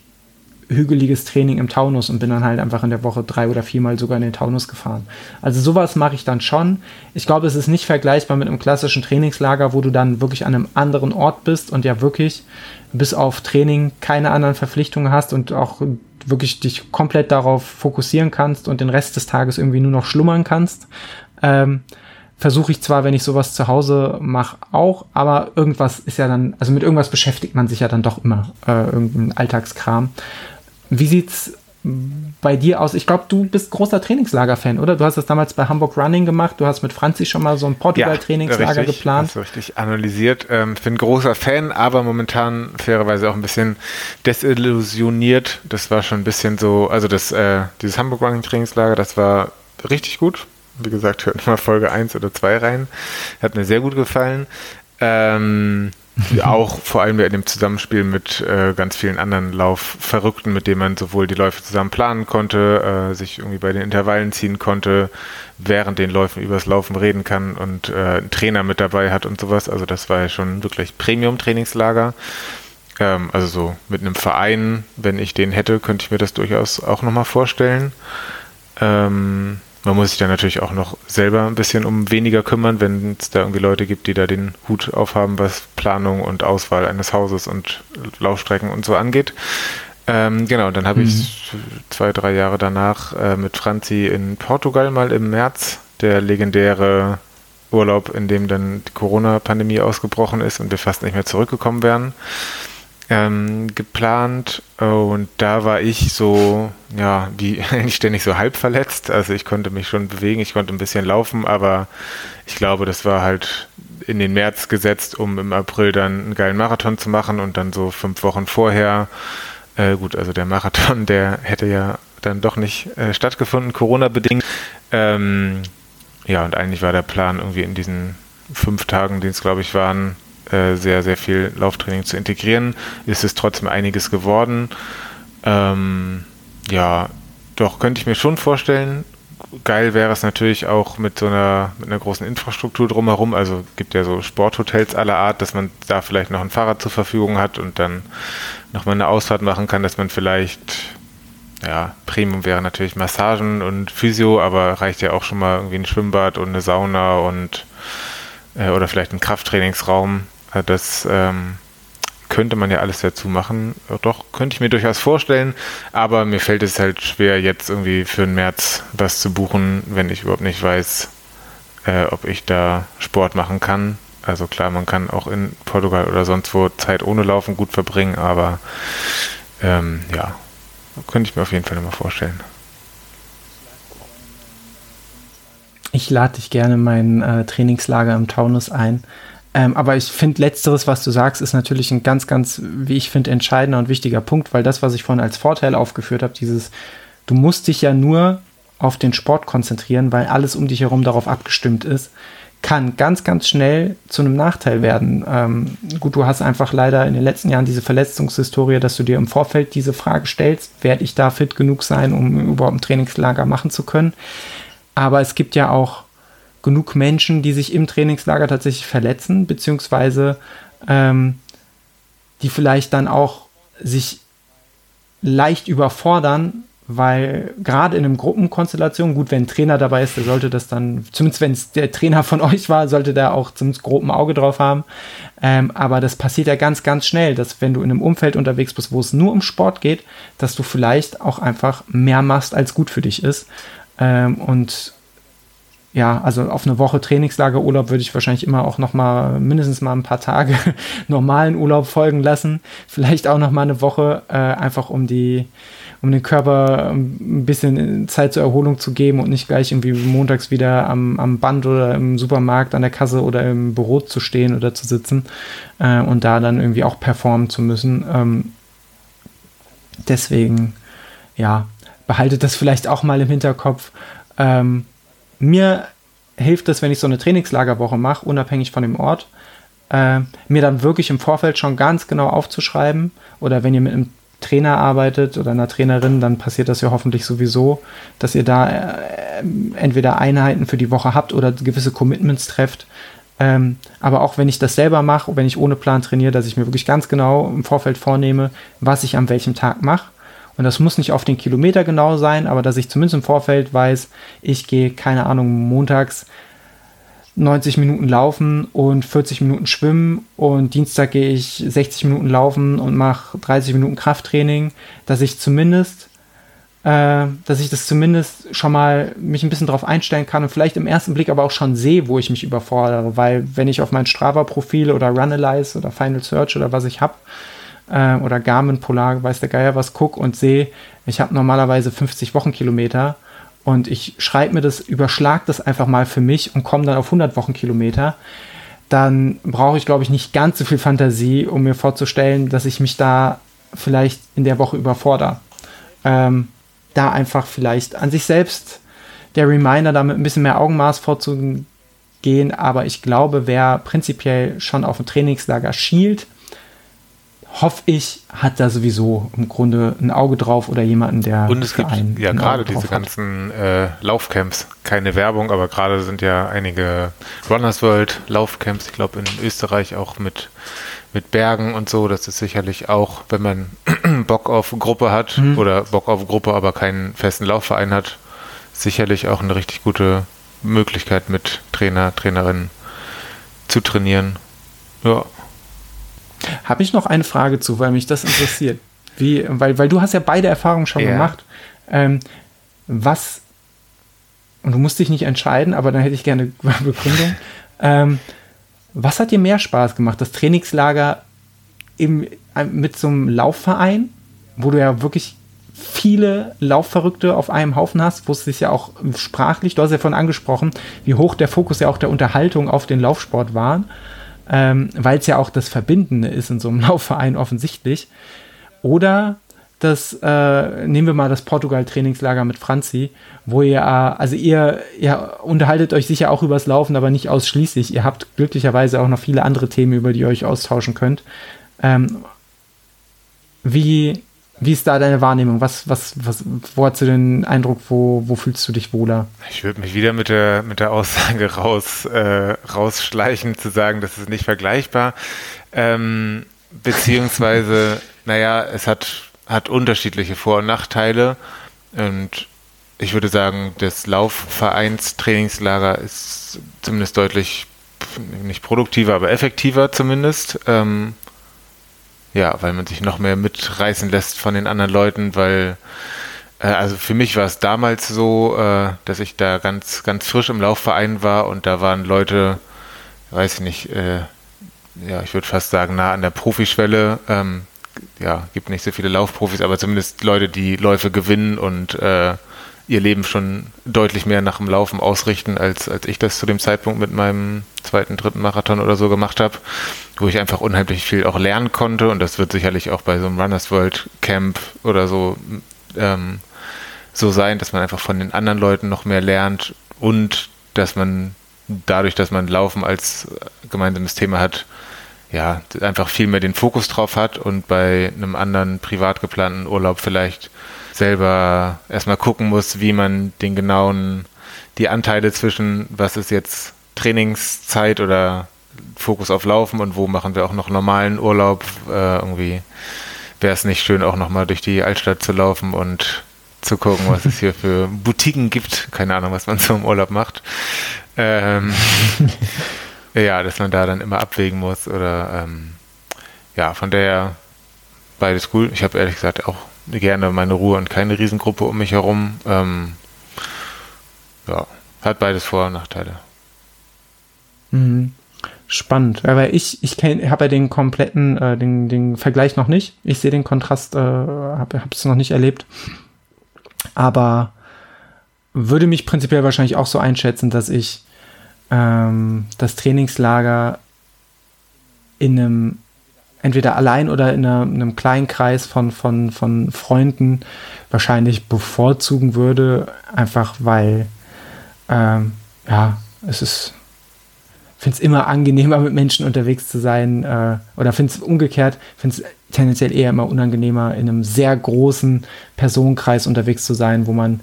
hügeliges Training im Taunus und bin dann halt einfach in der Woche drei oder viermal sogar in den Taunus gefahren. Also sowas mache ich dann schon. Ich glaube, es ist nicht vergleichbar mit einem klassischen Trainingslager, wo du dann wirklich an einem anderen Ort bist und ja wirklich bis auf Training keine anderen Verpflichtungen hast und auch wirklich dich komplett darauf fokussieren kannst und den Rest des Tages irgendwie nur noch schlummern kannst. Ähm, versuche ich zwar, wenn ich sowas zu Hause mache, auch, aber irgendwas ist ja dann, also mit irgendwas beschäftigt man sich ja dann doch immer, äh, irgendein Alltagskram. Wie sieht's bei dir aus? Ich glaube, du bist großer Trainingslager-Fan, oder? Du hast das damals bei Hamburg Running gemacht. Du hast mit Franzi schon mal so ein Portugal-Trainingslager ja, geplant. Ja, richtig analysiert. Ähm, bin großer Fan, aber momentan fairerweise auch ein bisschen desillusioniert. Das war schon ein bisschen so, also das, äh, dieses Hamburg Running-Trainingslager, das war richtig gut. Wie gesagt, hört mal Folge 1 oder 2 rein. Hat mir sehr gut gefallen. Ähm, auch vor allem in dem Zusammenspiel mit äh, ganz vielen anderen Laufverrückten, mit denen man sowohl die Läufe zusammen planen konnte, äh, sich irgendwie bei den Intervallen ziehen konnte, während den Läufen übers Laufen reden kann und äh, einen Trainer mit dabei hat und sowas. Also das war ja schon wirklich Premium-Trainingslager. Ähm, also so mit einem Verein, wenn ich den hätte, könnte ich mir das durchaus auch nochmal vorstellen. Ähm, man muss sich dann natürlich auch noch selber ein bisschen um weniger kümmern, wenn es da irgendwie Leute gibt, die da den Hut aufhaben, was Planung und Auswahl eines Hauses und Laufstrecken und so angeht. Ähm, genau, dann habe mhm. ich zwei, drei Jahre danach äh, mit Franzi in Portugal mal im März, der legendäre Urlaub, in dem dann die Corona-Pandemie ausgebrochen ist und wir fast nicht mehr zurückgekommen wären ähm, geplant und da war ich so, ja, wie eigentlich ständig so halb verletzt. Also ich konnte mich schon bewegen, ich konnte ein bisschen laufen, aber ich glaube, das war halt in den März gesetzt, um im April dann einen geilen Marathon zu machen und dann so fünf Wochen vorher, äh, gut, also der Marathon, der hätte ja dann doch nicht äh, stattgefunden, Corona-bedingt. Ähm, ja, und eigentlich war der Plan irgendwie in diesen fünf Tagen, die es glaube ich waren, äh, sehr, sehr viel Lauftraining zu integrieren. Ist es trotzdem einiges geworden. Ähm, ja, doch könnte ich mir schon vorstellen. Geil wäre es natürlich auch mit so einer, mit einer großen Infrastruktur drumherum. Also gibt ja so Sporthotels aller Art, dass man da vielleicht noch ein Fahrrad zur Verfügung hat und dann nochmal eine Ausfahrt machen kann, dass man vielleicht ja, Premium wäre natürlich Massagen und Physio, aber reicht ja auch schon mal irgendwie ein Schwimmbad und eine Sauna und äh, oder vielleicht ein Krafttrainingsraum. Das ähm, könnte man ja alles dazu machen. Doch, könnte ich mir durchaus vorstellen, aber mir fällt es halt schwer, jetzt irgendwie für den März was zu buchen, wenn ich überhaupt nicht weiß, äh, ob ich da Sport machen kann. Also klar, man kann auch in Portugal oder sonst wo Zeit ohne Laufen gut verbringen, aber ähm, ja, könnte ich mir auf jeden Fall immer vorstellen. Ich lade dich gerne in mein äh, Trainingslager im Taunus ein. Ähm, aber ich finde, letzteres, was du sagst, ist natürlich ein ganz, ganz, wie ich finde, entscheidender und wichtiger Punkt, weil das, was ich vorhin als Vorteil aufgeführt habe, dieses, du musst dich ja nur auf den Sport konzentrieren, weil alles um dich herum darauf abgestimmt ist, kann ganz, ganz schnell zu einem Nachteil werden. Ähm, gut, du hast einfach leider in den letzten Jahren diese Verletzungshistorie, dass du dir im Vorfeld diese Frage stellst, werde ich da fit genug sein, um überhaupt ein Trainingslager machen zu können. Aber es gibt ja auch genug Menschen, die sich im Trainingslager tatsächlich verletzen, beziehungsweise ähm, die vielleicht dann auch sich leicht überfordern, weil gerade in einem Gruppenkonstellation, gut, wenn ein Trainer dabei ist, der sollte das dann, zumindest wenn es der Trainer von euch war, sollte der auch zumindest grob ein Auge drauf haben. Ähm, aber das passiert ja ganz, ganz schnell, dass wenn du in einem Umfeld unterwegs bist, wo es nur um Sport geht, dass du vielleicht auch einfach mehr machst, als gut für dich ist. Ähm, und ja, also auf eine Woche Trainingslagerurlaub würde ich wahrscheinlich immer auch noch mal mindestens mal ein paar Tage normalen Urlaub folgen lassen. Vielleicht auch noch mal eine Woche, äh, einfach um die, um den Körper ein bisschen Zeit zur Erholung zu geben und nicht gleich irgendwie montags wieder am, am Band oder im Supermarkt an der Kasse oder im Büro zu stehen oder zu sitzen äh, und da dann irgendwie auch performen zu müssen. Ähm, deswegen, ja, behaltet das vielleicht auch mal im Hinterkopf. Ähm, mir hilft es, wenn ich so eine Trainingslagerwoche mache, unabhängig von dem Ort, äh, mir dann wirklich im Vorfeld schon ganz genau aufzuschreiben. Oder wenn ihr mit einem Trainer arbeitet oder einer Trainerin, dann passiert das ja hoffentlich sowieso, dass ihr da äh, entweder Einheiten für die Woche habt oder gewisse Commitments trefft. Ähm, aber auch wenn ich das selber mache, wenn ich ohne Plan trainiere, dass ich mir wirklich ganz genau im Vorfeld vornehme, was ich an welchem Tag mache und das muss nicht auf den Kilometer genau sein, aber dass ich zumindest im Vorfeld weiß, ich gehe, keine Ahnung, montags 90 Minuten laufen und 40 Minuten schwimmen und Dienstag gehe ich 60 Minuten laufen und mache 30 Minuten Krafttraining, dass ich zumindest äh, dass ich das zumindest schon mal mich ein bisschen drauf einstellen kann und vielleicht im ersten Blick aber auch schon sehe, wo ich mich überfordere, weil wenn ich auf mein Strava-Profil oder Runalyze oder Final Search oder was ich habe, äh, oder Garmin Polar, weiß der Geier was, gucke und sehe, ich habe normalerweise 50 Wochenkilometer und ich schreibe mir das, überschlag das einfach mal für mich und komme dann auf 100 Wochenkilometer, dann brauche ich, glaube ich, nicht ganz so viel Fantasie, um mir vorzustellen, dass ich mich da vielleicht in der Woche überfordere. Ähm, da einfach vielleicht an sich selbst der Reminder, damit ein bisschen mehr Augenmaß vorzugehen. Aber ich glaube, wer prinzipiell schon auf ein Trainingslager schielt, hoffe ich, hat da sowieso im Grunde ein Auge drauf oder jemanden, der. Und es gibt ja gerade diese ganzen äh, Laufcamps, keine Werbung, aber gerade sind ja einige Runners World Laufcamps, ich glaube in Österreich auch mit mit Bergen und so, das ist sicherlich auch, wenn man Bock auf Gruppe hat mhm. oder Bock auf Gruppe, aber keinen festen Laufverein hat, sicherlich auch eine richtig gute Möglichkeit mit Trainer, Trainerinnen zu trainieren. Ja. Habe ich noch eine Frage zu, weil mich das interessiert. Wie, weil, weil du hast ja beide Erfahrungen schon ja. gemacht. Ähm, was, und du musst dich nicht entscheiden, aber dann hätte ich gerne Begründung. ähm, was hat dir mehr Spaß gemacht? Das Trainingslager im, mit so einem Laufverein, wo du ja wirklich viele Laufverrückte auf einem Haufen hast, wo es sich ja auch sprachlich, du hast ja vorhin angesprochen, wie hoch der Fokus ja auch der Unterhaltung auf den Laufsport war, ähm, weil es ja auch das Verbindende ist in so einem Laufverein offensichtlich. Oder das, äh, nehmen wir mal das Portugal-Trainingslager mit Franzi, wo ihr, äh, also ihr, ihr unterhaltet euch sicher auch übers Laufen, aber nicht ausschließlich. Ihr habt glücklicherweise auch noch viele andere Themen, über die ihr euch austauschen könnt. Ähm, wie, wie ist da deine Wahrnehmung? Was, was, was, wo hast du den Eindruck, wo, wo fühlst du dich wohler? Ich würde mich wieder mit der, mit der Aussage raus, äh, rausschleichen, zu sagen, das ist nicht vergleichbar. Ähm, beziehungsweise, naja, es hat hat unterschiedliche Vor- und Nachteile. Und ich würde sagen, das Laufvereinstrainingslager ist zumindest deutlich nicht produktiver, aber effektiver zumindest. Ähm, ja, weil man sich noch mehr mitreißen lässt von den anderen Leuten, weil äh, also für mich war es damals so, äh, dass ich da ganz, ganz frisch im Laufverein war und da waren Leute, weiß ich nicht, äh, ja, ich würde fast sagen, nah an der Profischwelle. Ähm, ja, gibt nicht so viele Laufprofis, aber zumindest Leute, die Läufe gewinnen und äh, ihr Leben schon deutlich mehr nach dem Laufen ausrichten, als, als ich das zu dem Zeitpunkt mit meinem zweiten, dritten Marathon oder so gemacht habe, wo ich einfach unheimlich viel auch lernen konnte. Und das wird sicherlich auch bei so einem Runners World Camp oder so ähm, so sein, dass man einfach von den anderen Leuten noch mehr lernt und dass man dadurch, dass man Laufen als gemeinsames Thema hat, ja, einfach viel mehr den Fokus drauf hat und bei einem anderen privat geplanten Urlaub vielleicht selber erstmal gucken muss, wie man den genauen, die Anteile zwischen, was ist jetzt Trainingszeit oder Fokus auf Laufen und wo machen wir auch noch normalen Urlaub, äh, irgendwie wäre es nicht schön, auch nochmal durch die Altstadt zu laufen und zu gucken, was es hier für Boutiquen gibt. Keine Ahnung, was man so im Urlaub macht. Ähm, Ja, dass man da dann immer abwägen muss oder ähm, ja, von daher beides cool. Ich habe ehrlich gesagt auch gerne meine Ruhe und keine Riesengruppe um mich herum. Ähm, ja, hat beides Vor- und Nachteile. Mhm. Spannend, weil ich, ich habe ja den kompletten, äh, den, den Vergleich noch nicht. Ich sehe den Kontrast, äh, habe es noch nicht erlebt. Aber würde mich prinzipiell wahrscheinlich auch so einschätzen, dass ich ähm, das Trainingslager in einem, entweder allein oder in, einer, in einem kleinen Kreis von, von, von Freunden wahrscheinlich bevorzugen würde, einfach weil, ähm, ja, es ist, finde es immer angenehmer, mit Menschen unterwegs zu sein, äh, oder finde es umgekehrt, finde es tendenziell eher immer unangenehmer, in einem sehr großen Personenkreis unterwegs zu sein, wo man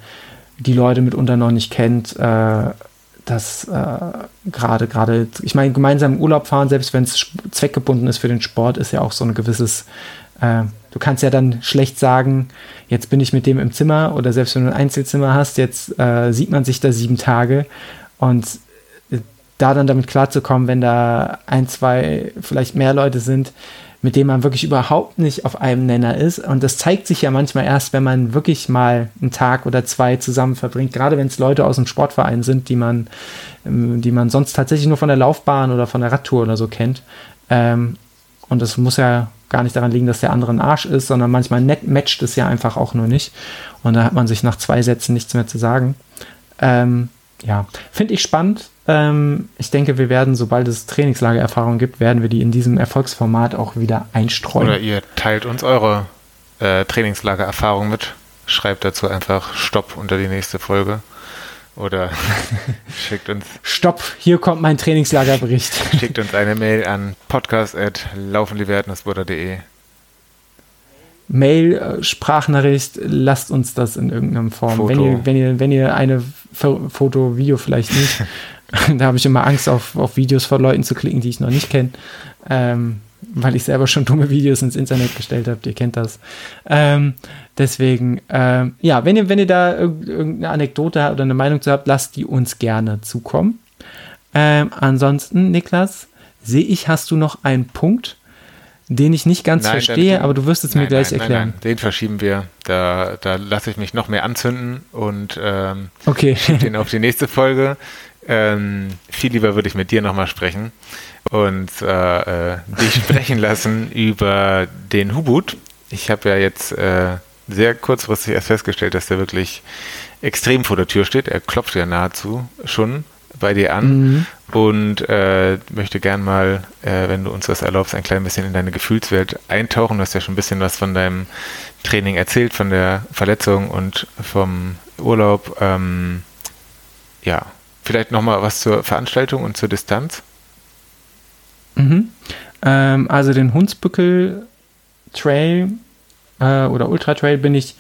die Leute mitunter noch nicht kennt, äh, dass äh, gerade, gerade, ich meine, gemeinsam Urlaub fahren, selbst wenn es zweckgebunden ist für den Sport, ist ja auch so ein gewisses, äh, du kannst ja dann schlecht sagen, jetzt bin ich mit dem im Zimmer oder selbst wenn du ein Einzelzimmer hast, jetzt äh, sieht man sich da sieben Tage und äh, da dann damit klarzukommen, wenn da ein, zwei, vielleicht mehr Leute sind, mit dem man wirklich überhaupt nicht auf einem Nenner ist. Und das zeigt sich ja manchmal erst, wenn man wirklich mal einen Tag oder zwei zusammen verbringt. Gerade wenn es Leute aus dem Sportverein sind, die man, ähm, die man sonst tatsächlich nur von der Laufbahn oder von der Radtour oder so kennt. Ähm, und das muss ja gar nicht daran liegen, dass der andere ein Arsch ist, sondern manchmal matcht es ja einfach auch nur nicht. Und da hat man sich nach zwei Sätzen nichts mehr zu sagen. Ähm, ja, finde ich spannend. Ähm, ich denke, wir werden, sobald es Trainingslagererfahrung gibt, werden wir die in diesem Erfolgsformat auch wieder einstreuen. Oder ihr teilt uns eure äh, Trainingslagererfahrung mit. Schreibt dazu einfach Stopp unter die nächste Folge. Oder schickt uns. Stopp, hier kommt mein Trainingslagerbericht. schickt uns eine Mail an podcast.laufendiewerdnersbutter.de. Mail, äh, Sprachnachricht, lasst uns das in irgendeiner Form. Foto. Wenn ihr, wenn ihr, wenn ihr eine Foto, Video vielleicht nicht, da habe ich immer Angst, auf, auf Videos von Leuten zu klicken, die ich noch nicht kenne. Ähm, weil ich selber schon dumme Videos ins Internet gestellt habe, ihr kennt das. Ähm, deswegen, ähm, ja, wenn ihr, wenn ihr da irgendeine Anekdote oder eine Meinung zu habt, lasst die uns gerne zukommen. Ähm, ansonsten, Niklas, sehe ich, hast du noch einen Punkt, den ich nicht ganz nein, verstehe, aber du wirst es nein, mir gleich nein, erklären. Nein, den verschieben wir. Da, da lasse ich mich noch mehr anzünden und ähm, okay. den auf die nächste Folge. Ähm, viel lieber würde ich mit dir nochmal sprechen und äh, äh, dich sprechen lassen über den Hubut. Ich habe ja jetzt äh, sehr kurzfristig erst festgestellt, dass der wirklich extrem vor der Tür steht. Er klopft ja nahezu schon bei dir an mhm. und äh, möchte gern mal, äh, wenn du uns das erlaubst, ein klein bisschen in deine Gefühlswelt eintauchen. Du hast ja schon ein bisschen was von deinem Training erzählt, von der Verletzung und vom Urlaub. Ähm, ja, vielleicht nochmal was zur Veranstaltung und zur Distanz. Mhm. Ähm, also den Hunsbückel Trail äh, oder Ultra Trail bin ich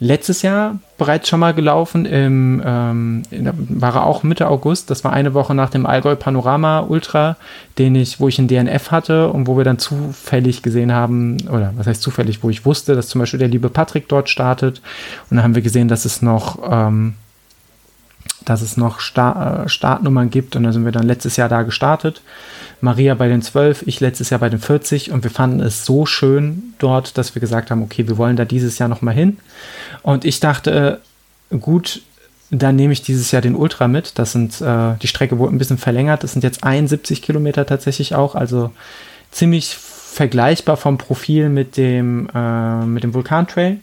letztes Jahr bereits schon mal gelaufen. Im, ähm, war auch Mitte August. Das war eine Woche nach dem Allgäu Panorama Ultra, den ich, wo ich ein DNF hatte und wo wir dann zufällig gesehen haben, oder was heißt zufällig, wo ich wusste, dass zum Beispiel der liebe Patrick dort startet. Und dann haben wir gesehen, dass es noch ähm, dass es noch Sta äh, Startnummern gibt und da sind wir dann letztes Jahr da gestartet. Maria bei den 12, ich letztes Jahr bei den 40 und wir fanden es so schön dort, dass wir gesagt haben, okay, wir wollen da dieses Jahr nochmal hin. Und ich dachte, gut, dann nehme ich dieses Jahr den Ultra mit. Das sind, äh, die Strecke wurde ein bisschen verlängert. Das sind jetzt 71 Kilometer tatsächlich auch, also ziemlich vergleichbar vom Profil mit dem, äh, mit dem Vulkantrail.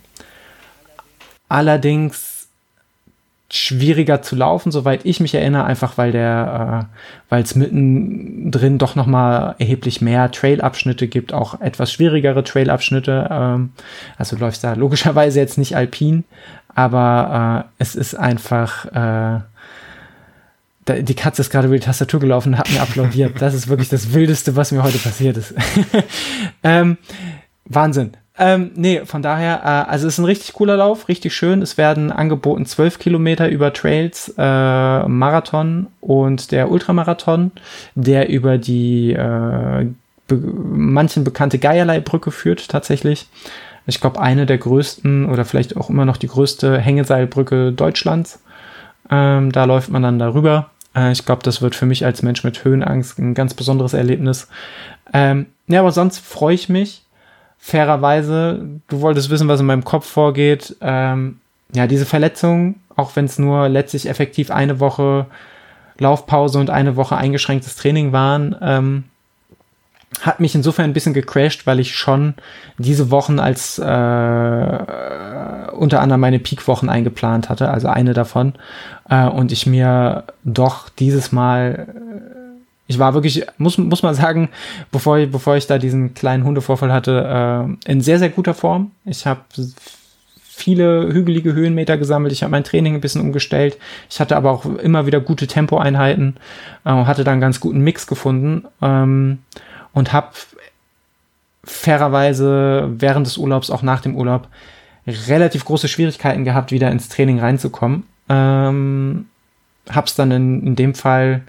Allerdings schwieriger zu laufen, soweit ich mich erinnere, einfach weil der, äh, weil es mittendrin doch nochmal erheblich mehr Trailabschnitte gibt, auch etwas schwierigere Trailabschnitte. Ähm, also läufst da logischerweise jetzt nicht alpin, aber äh, es ist einfach, äh, die Katze ist gerade über die Tastatur gelaufen und hat mir applaudiert. Das ist wirklich das Wildeste, was mir heute passiert ist. ähm, Wahnsinn. Ähm, nee, von daher, äh, also es ist ein richtig cooler Lauf, richtig schön. Es werden angeboten 12 Kilometer über Trails, äh, Marathon und der Ultramarathon, der über die äh, be manchen bekannte Geierlei-Brücke führt tatsächlich. Ich glaube, eine der größten oder vielleicht auch immer noch die größte Hängeseilbrücke Deutschlands. Ähm, da läuft man dann darüber. Äh, ich glaube, das wird für mich als Mensch mit Höhenangst ein ganz besonderes Erlebnis. Ähm, ja, aber sonst freue ich mich fairerweise, du wolltest wissen, was in meinem Kopf vorgeht. Ähm, ja, diese Verletzung, auch wenn es nur letztlich effektiv eine Woche Laufpause und eine Woche eingeschränktes Training waren, ähm, hat mich insofern ein bisschen gecrashed, weil ich schon diese Wochen als äh, unter anderem meine Peak-Wochen eingeplant hatte, also eine davon, äh, und ich mir doch dieses Mal ich war wirklich, muss, muss man sagen, bevor ich, bevor ich da diesen kleinen Hundevorfall hatte, äh, in sehr, sehr guter Form. Ich habe viele hügelige Höhenmeter gesammelt. Ich habe mein Training ein bisschen umgestellt. Ich hatte aber auch immer wieder gute Tempoeinheiten, äh, hatte dann einen ganz guten Mix gefunden ähm, und habe fairerweise während des Urlaubs, auch nach dem Urlaub, relativ große Schwierigkeiten gehabt, wieder ins Training reinzukommen. Ähm, hab's dann in, in dem Fall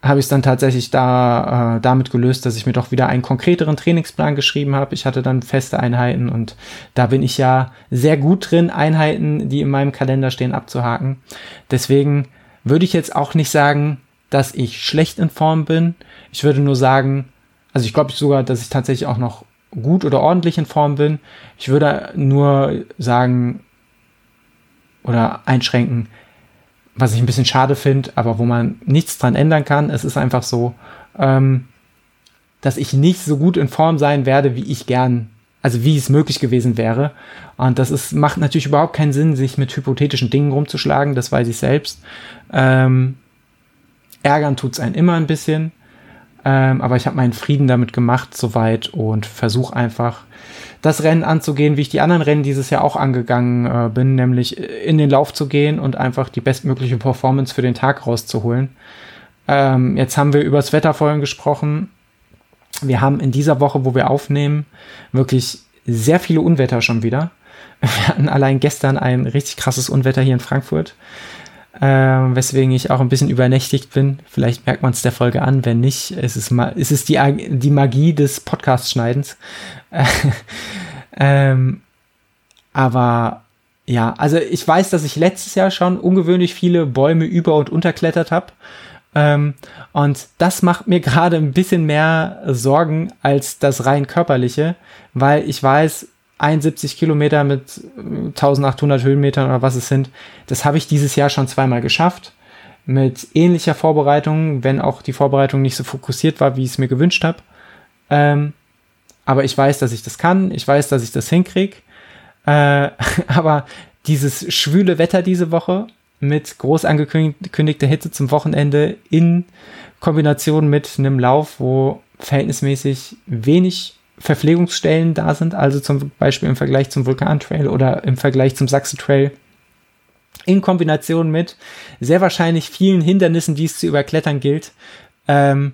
habe ich es dann tatsächlich da äh, damit gelöst, dass ich mir doch wieder einen konkreteren Trainingsplan geschrieben habe. Ich hatte dann feste Einheiten und da bin ich ja sehr gut drin, Einheiten, die in meinem Kalender stehen, abzuhaken. Deswegen würde ich jetzt auch nicht sagen, dass ich schlecht in Form bin. Ich würde nur sagen, also ich glaube sogar, dass ich tatsächlich auch noch gut oder ordentlich in Form bin. Ich würde nur sagen oder einschränken, was ich ein bisschen schade finde, aber wo man nichts dran ändern kann. Es ist einfach so, ähm, dass ich nicht so gut in Form sein werde, wie ich gern, also wie es möglich gewesen wäre. Und das ist, macht natürlich überhaupt keinen Sinn, sich mit hypothetischen Dingen rumzuschlagen, das weiß ich selbst. Ähm, ärgern tut's einen immer ein bisschen. Ähm, aber ich habe meinen Frieden damit gemacht soweit und versuche einfach das Rennen anzugehen, wie ich die anderen Rennen dieses Jahr auch angegangen äh, bin, nämlich in den Lauf zu gehen und einfach die bestmögliche Performance für den Tag rauszuholen. Ähm, jetzt haben wir über das Wetter vorhin gesprochen. Wir haben in dieser Woche, wo wir aufnehmen, wirklich sehr viele Unwetter schon wieder. Wir hatten allein gestern ein richtig krasses Unwetter hier in Frankfurt äh, weswegen ich auch ein bisschen übernächtigt bin. Vielleicht merkt man es der Folge an, wenn nicht, es ist, ma es ist die, die Magie des Podcast-Schneidens. ähm, aber ja, also ich weiß, dass ich letztes Jahr schon ungewöhnlich viele Bäume über- und unterklettert habe. Ähm, und das macht mir gerade ein bisschen mehr Sorgen als das rein körperliche, weil ich weiß, 71 Kilometer mit 1800 Höhenmetern oder was es sind, das habe ich dieses Jahr schon zweimal geschafft. Mit ähnlicher Vorbereitung, wenn auch die Vorbereitung nicht so fokussiert war, wie ich es mir gewünscht habe. Ähm, aber ich weiß, dass ich das kann. Ich weiß, dass ich das hinkriege. Äh, aber dieses schwüle Wetter diese Woche mit groß angekündigter Hitze zum Wochenende in Kombination mit einem Lauf, wo verhältnismäßig wenig Verpflegungsstellen da sind, also zum Beispiel im Vergleich zum Vulkantrail oder im Vergleich zum Sachsen-Trail, in Kombination mit sehr wahrscheinlich vielen Hindernissen, die es zu überklettern gilt. Ähm,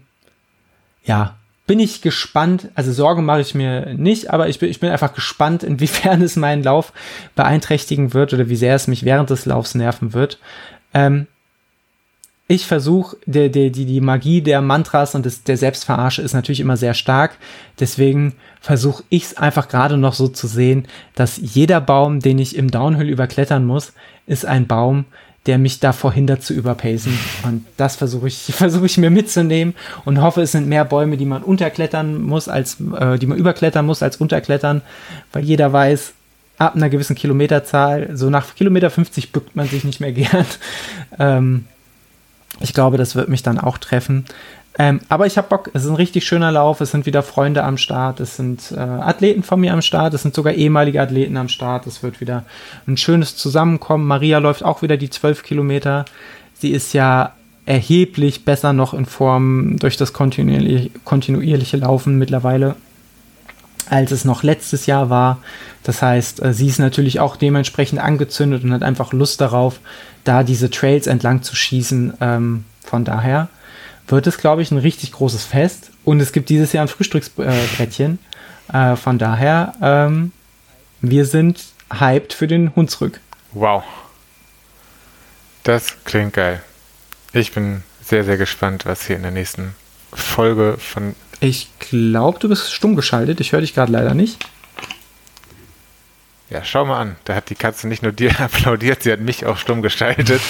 ja, bin ich gespannt, also Sorgen mache ich mir nicht, aber ich bin, ich bin einfach gespannt, inwiefern es meinen Lauf beeinträchtigen wird oder wie sehr es mich während des Laufs nerven wird. Ähm, ich versuche, die, die, die Magie der Mantras und des, der Selbstverarsche ist natürlich immer sehr stark. Deswegen versuche ich es einfach gerade noch so zu sehen, dass jeder Baum, den ich im Downhill überklettern muss, ist ein Baum, der mich davor hindert zu überpacen. Und das versuche ich, versuche ich mir mitzunehmen und hoffe, es sind mehr Bäume, die man unterklettern muss, als äh, die man überklettern muss, als unterklettern, weil jeder weiß, ab einer gewissen Kilometerzahl, so nach Kilometer 50 bückt man sich nicht mehr gern. Ähm, ich glaube, das wird mich dann auch treffen. Ähm, aber ich habe Bock, es ist ein richtig schöner Lauf, es sind wieder Freunde am Start, es sind äh, Athleten von mir am Start, es sind sogar ehemalige Athleten am Start, es wird wieder ein schönes Zusammenkommen. Maria läuft auch wieder die 12 Kilometer. Sie ist ja erheblich besser noch in Form durch das kontinuierliche, kontinuierliche Laufen mittlerweile, als es noch letztes Jahr war. Das heißt, äh, sie ist natürlich auch dementsprechend angezündet und hat einfach Lust darauf, da diese Trails entlang zu schießen. Ähm, von daher wird es, glaube ich, ein richtig großes Fest. Und es gibt dieses Jahr ein Frühstücksbrettchen. Äh, von daher, ähm, wir sind hyped für den Hunsrück. Wow. Das klingt geil. Ich bin sehr, sehr gespannt, was hier in der nächsten Folge von. Ich glaube, du bist stumm geschaltet. Ich höre dich gerade leider nicht. Ja, schau mal an. Da hat die Katze nicht nur dir applaudiert, sie hat mich auch stumm gestaltet.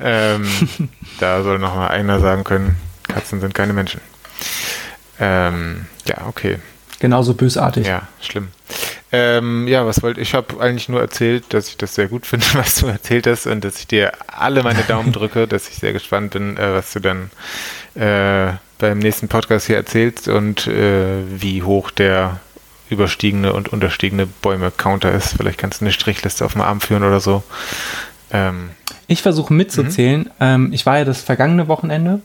ähm, da soll noch mal einer sagen können, Katzen sind keine Menschen. Ähm, ja, okay. Genauso bösartig. Ja, schlimm. Ähm, ja, was wollte ich? Ich habe eigentlich nur erzählt, dass ich das sehr gut finde, was du erzählt hast und dass ich dir alle meine Daumen drücke, dass ich sehr gespannt bin, äh, was du dann äh, beim nächsten Podcast hier erzählst und äh, wie hoch der überstiegene und unterstiegene Bäume-Counter ist. Vielleicht kannst du eine Strichliste auf dem Arm führen oder so. Ähm. Ich versuche mitzuzählen. Mhm. Ähm, ich war ja das vergangene Wochenende.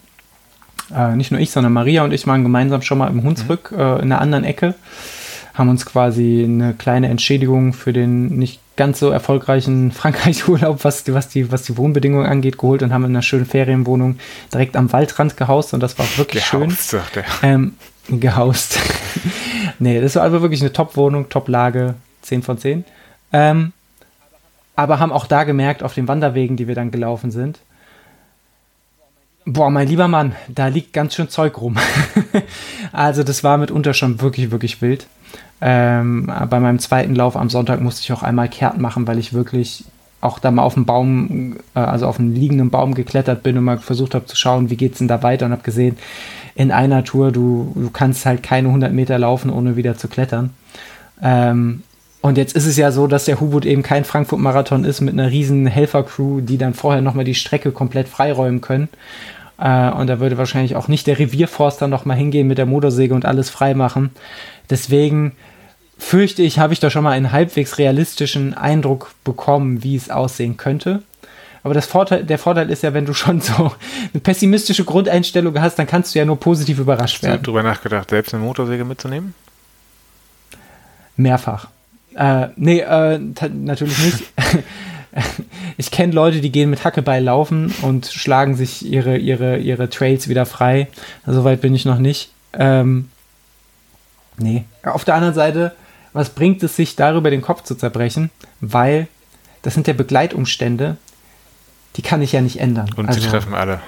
Äh, nicht nur ich, sondern Maria und ich waren gemeinsam schon mal im Hunsrück mhm. äh, in einer anderen Ecke. Haben uns quasi eine kleine Entschädigung für den nicht ganz so erfolgreichen Frankreich-Urlaub, was die, was, die, was die Wohnbedingungen angeht, geholt und haben in einer schönen Ferienwohnung direkt am Waldrand gehaust und das war wirklich gehaust, schön. Sagt er. Ähm, gehaust. nee, das war also wirklich eine Top-Wohnung, Top-Lage, 10 von 10. Ähm, aber haben auch da gemerkt, auf den Wanderwegen, die wir dann gelaufen sind, boah, mein lieber Mann, da liegt ganz schön Zeug rum. also das war mitunter schon wirklich, wirklich wild. Ähm, bei meinem zweiten Lauf am Sonntag musste ich auch einmal kehrt machen, weil ich wirklich auch da mal auf dem Baum, äh, also auf einem liegenden Baum geklettert bin und mal versucht habe zu schauen, wie geht's denn da weiter und habe gesehen, in einer Tour, du, du kannst halt keine 100 Meter laufen, ohne wieder zu klettern. Ähm, und jetzt ist es ja so, dass der Hubut eben kein Frankfurt-Marathon ist mit einer riesen Helfercrew, die dann vorher nochmal die Strecke komplett freiräumen können. Äh, und da würde wahrscheinlich auch nicht der Revierforster nochmal hingehen mit der Motorsäge und alles freimachen. Deswegen fürchte ich, habe ich da schon mal einen halbwegs realistischen Eindruck bekommen, wie es aussehen könnte. Aber das Vorteil, der Vorteil ist ja, wenn du schon so eine pessimistische Grundeinstellung hast, dann kannst du ja nur positiv überrascht Hast du werden. darüber nachgedacht, selbst eine Motorsäge mitzunehmen? Mehrfach. Äh, nee, äh, natürlich nicht. ich kenne Leute, die gehen mit Hackebeil laufen und schlagen sich ihre, ihre, ihre Trails wieder frei. Soweit bin ich noch nicht. Ähm, nee. Auf der anderen Seite, was bringt es sich, darüber den Kopf zu zerbrechen? Weil das sind ja Begleitumstände, die kann ich ja nicht ändern. Und Also- sie treffen alle.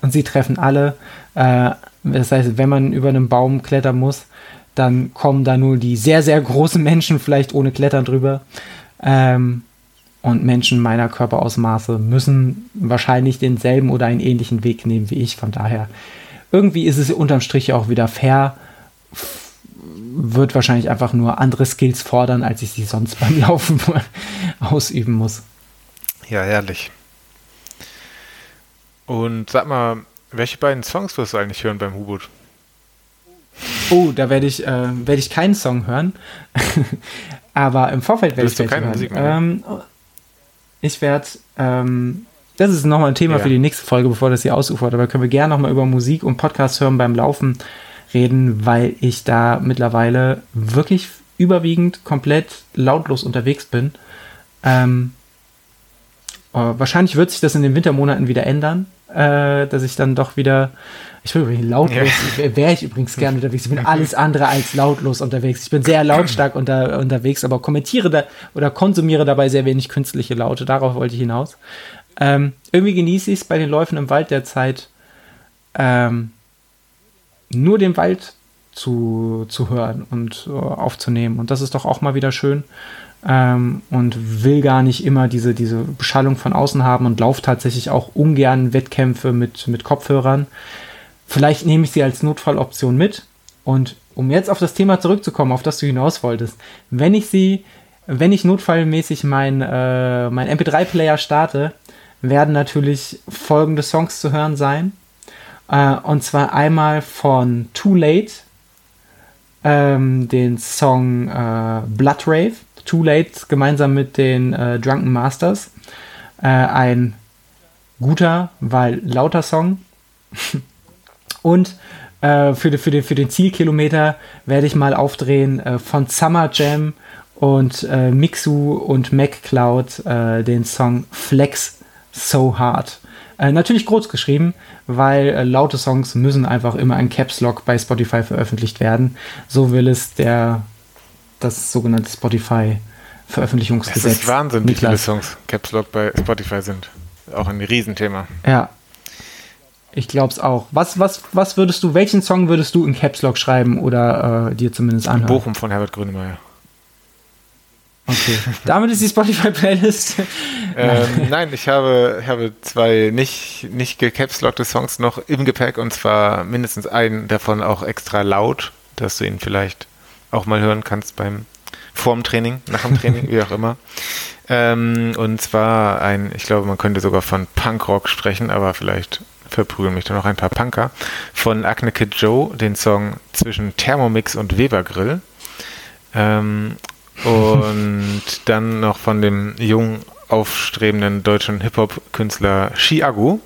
und sie treffen alle. Äh, das heißt, wenn man über einen Baum klettern muss, dann kommen da nur die sehr, sehr großen Menschen vielleicht ohne Klettern drüber. Ähm, und Menschen meiner Körperausmaße müssen wahrscheinlich denselben oder einen ähnlichen Weg nehmen wie ich. Von daher, irgendwie ist es unterm Strich auch wieder fair. Wird wahrscheinlich einfach nur andere Skills fordern, als ich sie sonst beim Laufen ausüben muss. Ja, herrlich. Und sag mal, welche beiden Songs wirst du eigentlich hören beim Hubut? Oh, da werde ich, äh, werde ich keinen Song hören. Aber im Vorfeld werde ich keine hören. Musik mehr ähm, Ich werde, ähm, das ist nochmal ein Thema Ja. für die nächste Folge, bevor das hier ausufert. Aber können wir gerne nochmal über Musik und Podcast hören beim Laufen reden, weil ich da mittlerweile wirklich überwiegend komplett lautlos unterwegs bin. Ähm, äh, wahrscheinlich wird sich das in den Wintermonaten wieder ändern, äh, dass ich dann doch wieder. Ich bin übrigens lautlos, wäre ich übrigens gerne unterwegs. Ich bin alles andere als lautlos unterwegs. Ich bin sehr lautstark unter, unterwegs, aber kommentiere da oder konsumiere dabei sehr wenig künstliche Laute. Darauf wollte ich hinaus. Ähm, irgendwie genieße ich es bei den Läufen im Wald derzeit, ähm, nur den Wald zu, zu hören und äh, aufzunehmen. Und das ist doch auch mal wieder schön. Ähm, und will gar nicht immer diese, diese Beschallung von außen haben und laufe tatsächlich auch ungern Wettkämpfe mit, mit Kopfhörern. Vielleicht nehme ich sie als Notfalloption mit. Und um jetzt auf das Thema zurückzukommen, auf das du hinaus wolltest, wenn ich sie, wenn ich notfallmäßig mein, äh, mein MP3-Player starte, werden natürlich folgende Songs zu hören sein. Äh, und zwar einmal von Too Late, ähm, den Song äh, Blood Rave. Too Late gemeinsam mit den äh, Drunken Masters. Äh, ein guter, weil lauter Song. Und äh, für, für, den, für den Zielkilometer werde ich mal aufdrehen äh, von Summer Jam und äh, Mixu und MacCloud äh, den Song Flex So Hard. Äh, natürlich groß geschrieben, weil äh, laute Songs müssen einfach immer in Caps Lock bei Spotify veröffentlicht werden. So will es der das sogenannte Spotify Es Veröffentlichungsgesetz. ist Wahnsinn, wie viele. Songs Caps Lock bei Spotify sind. Auch ein Riesenthema. Ja. Ich glaube es auch. Was, was, was würdest du, welchen Song würdest du in Caps Lock schreiben oder äh, dir zumindest anhören? Bochum von Herbert Grönemeyer. Okay. Damit ist die Spotify-Playlist. ähm, nein, ich habe, habe zwei nicht, nicht gecapslockte Songs noch im Gepäck und zwar mindestens einen davon auch extra laut, dass du ihn vielleicht auch mal hören kannst beim vorm Training, nach dem Training, wie auch immer. Ähm, und zwar ein, ich glaube, man könnte sogar von Punkrock sprechen, aber vielleicht verprügeln mich da noch ein paar Punker. Von Acne Kid Joe, den Song zwischen Thermomix und Weber Grill. Ähm, und dann noch von dem jungen, aufstrebenden deutschen Hip-Hop-Künstler Chiago,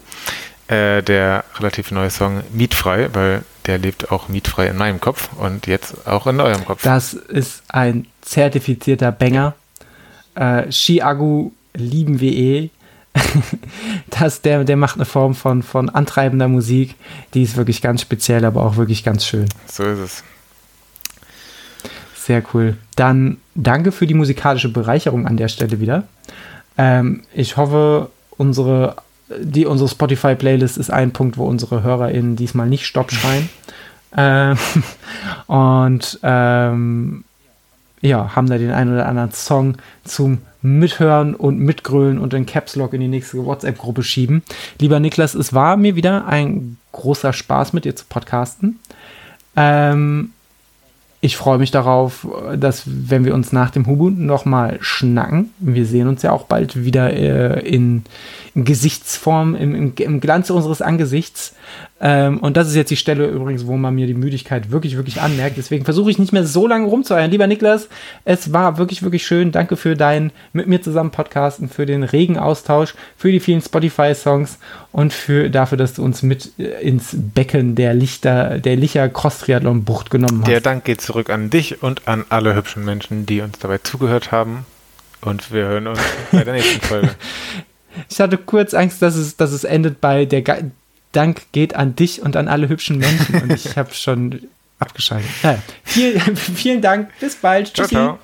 äh, der relativ neue Song Mietfrei, weil der lebt auch mietfrei in meinem Kopf und jetzt auch in eurem Kopf. Das ist ein zertifizierter Banger. Äh, Chiagu lieben wir eh. das, der, der macht eine Form von, von antreibender Musik. Die ist wirklich ganz speziell, aber auch wirklich ganz schön. So ist es. Sehr cool. Dann danke für die musikalische Bereicherung an der Stelle wieder. Ähm, ich hoffe, unsere, die, unsere Spotify-Playlist ist ein Punkt, wo unsere HörerInnen diesmal nicht Stopp schreien. ähm, und ähm, ja, haben da den einen oder anderen Song zum mithören und mitgrölen und den Caps Lock in die nächste WhatsApp-Gruppe schieben. Lieber Niklas, es war mir wieder ein großer Spaß mit dir zu podcasten. Ähm, ich freue mich darauf, dass, wenn wir uns nach dem Hubuntu nochmal schnacken, wir sehen uns ja auch bald wieder äh, in, in, Gesichtsform, im, im, im, Glanz unseres Angesichts. Ähm, und das ist jetzt die Stelle übrigens, wo man mir die Müdigkeit wirklich, wirklich anmerkt. Deswegen versuche ich nicht mehr so lange rumzueiern. Lieber Niklas, es war wirklich, wirklich schön. Danke für dein mit mir zusammen Podcasten, für den regen Austausch, für die vielen Spotify-Songs und für dafür, dass du uns mit äh, ins Becken der Lichter, der Licher Cross-Triathlon-Bucht genommen hast. Der Dank geht zurück an dich und an alle hübschen Menschen, die uns dabei zugehört haben. Und wir hören uns bei der nächsten Folge. Ich hatte kurz Angst, dass es, dass es endet bei der Ge Dank geht an dich und an alle hübschen Menschen. Und ich habe schon abgeschaltet. Ja, vielen, vielen Dank. Bis bald. Tschüssi. Ciao, ciao.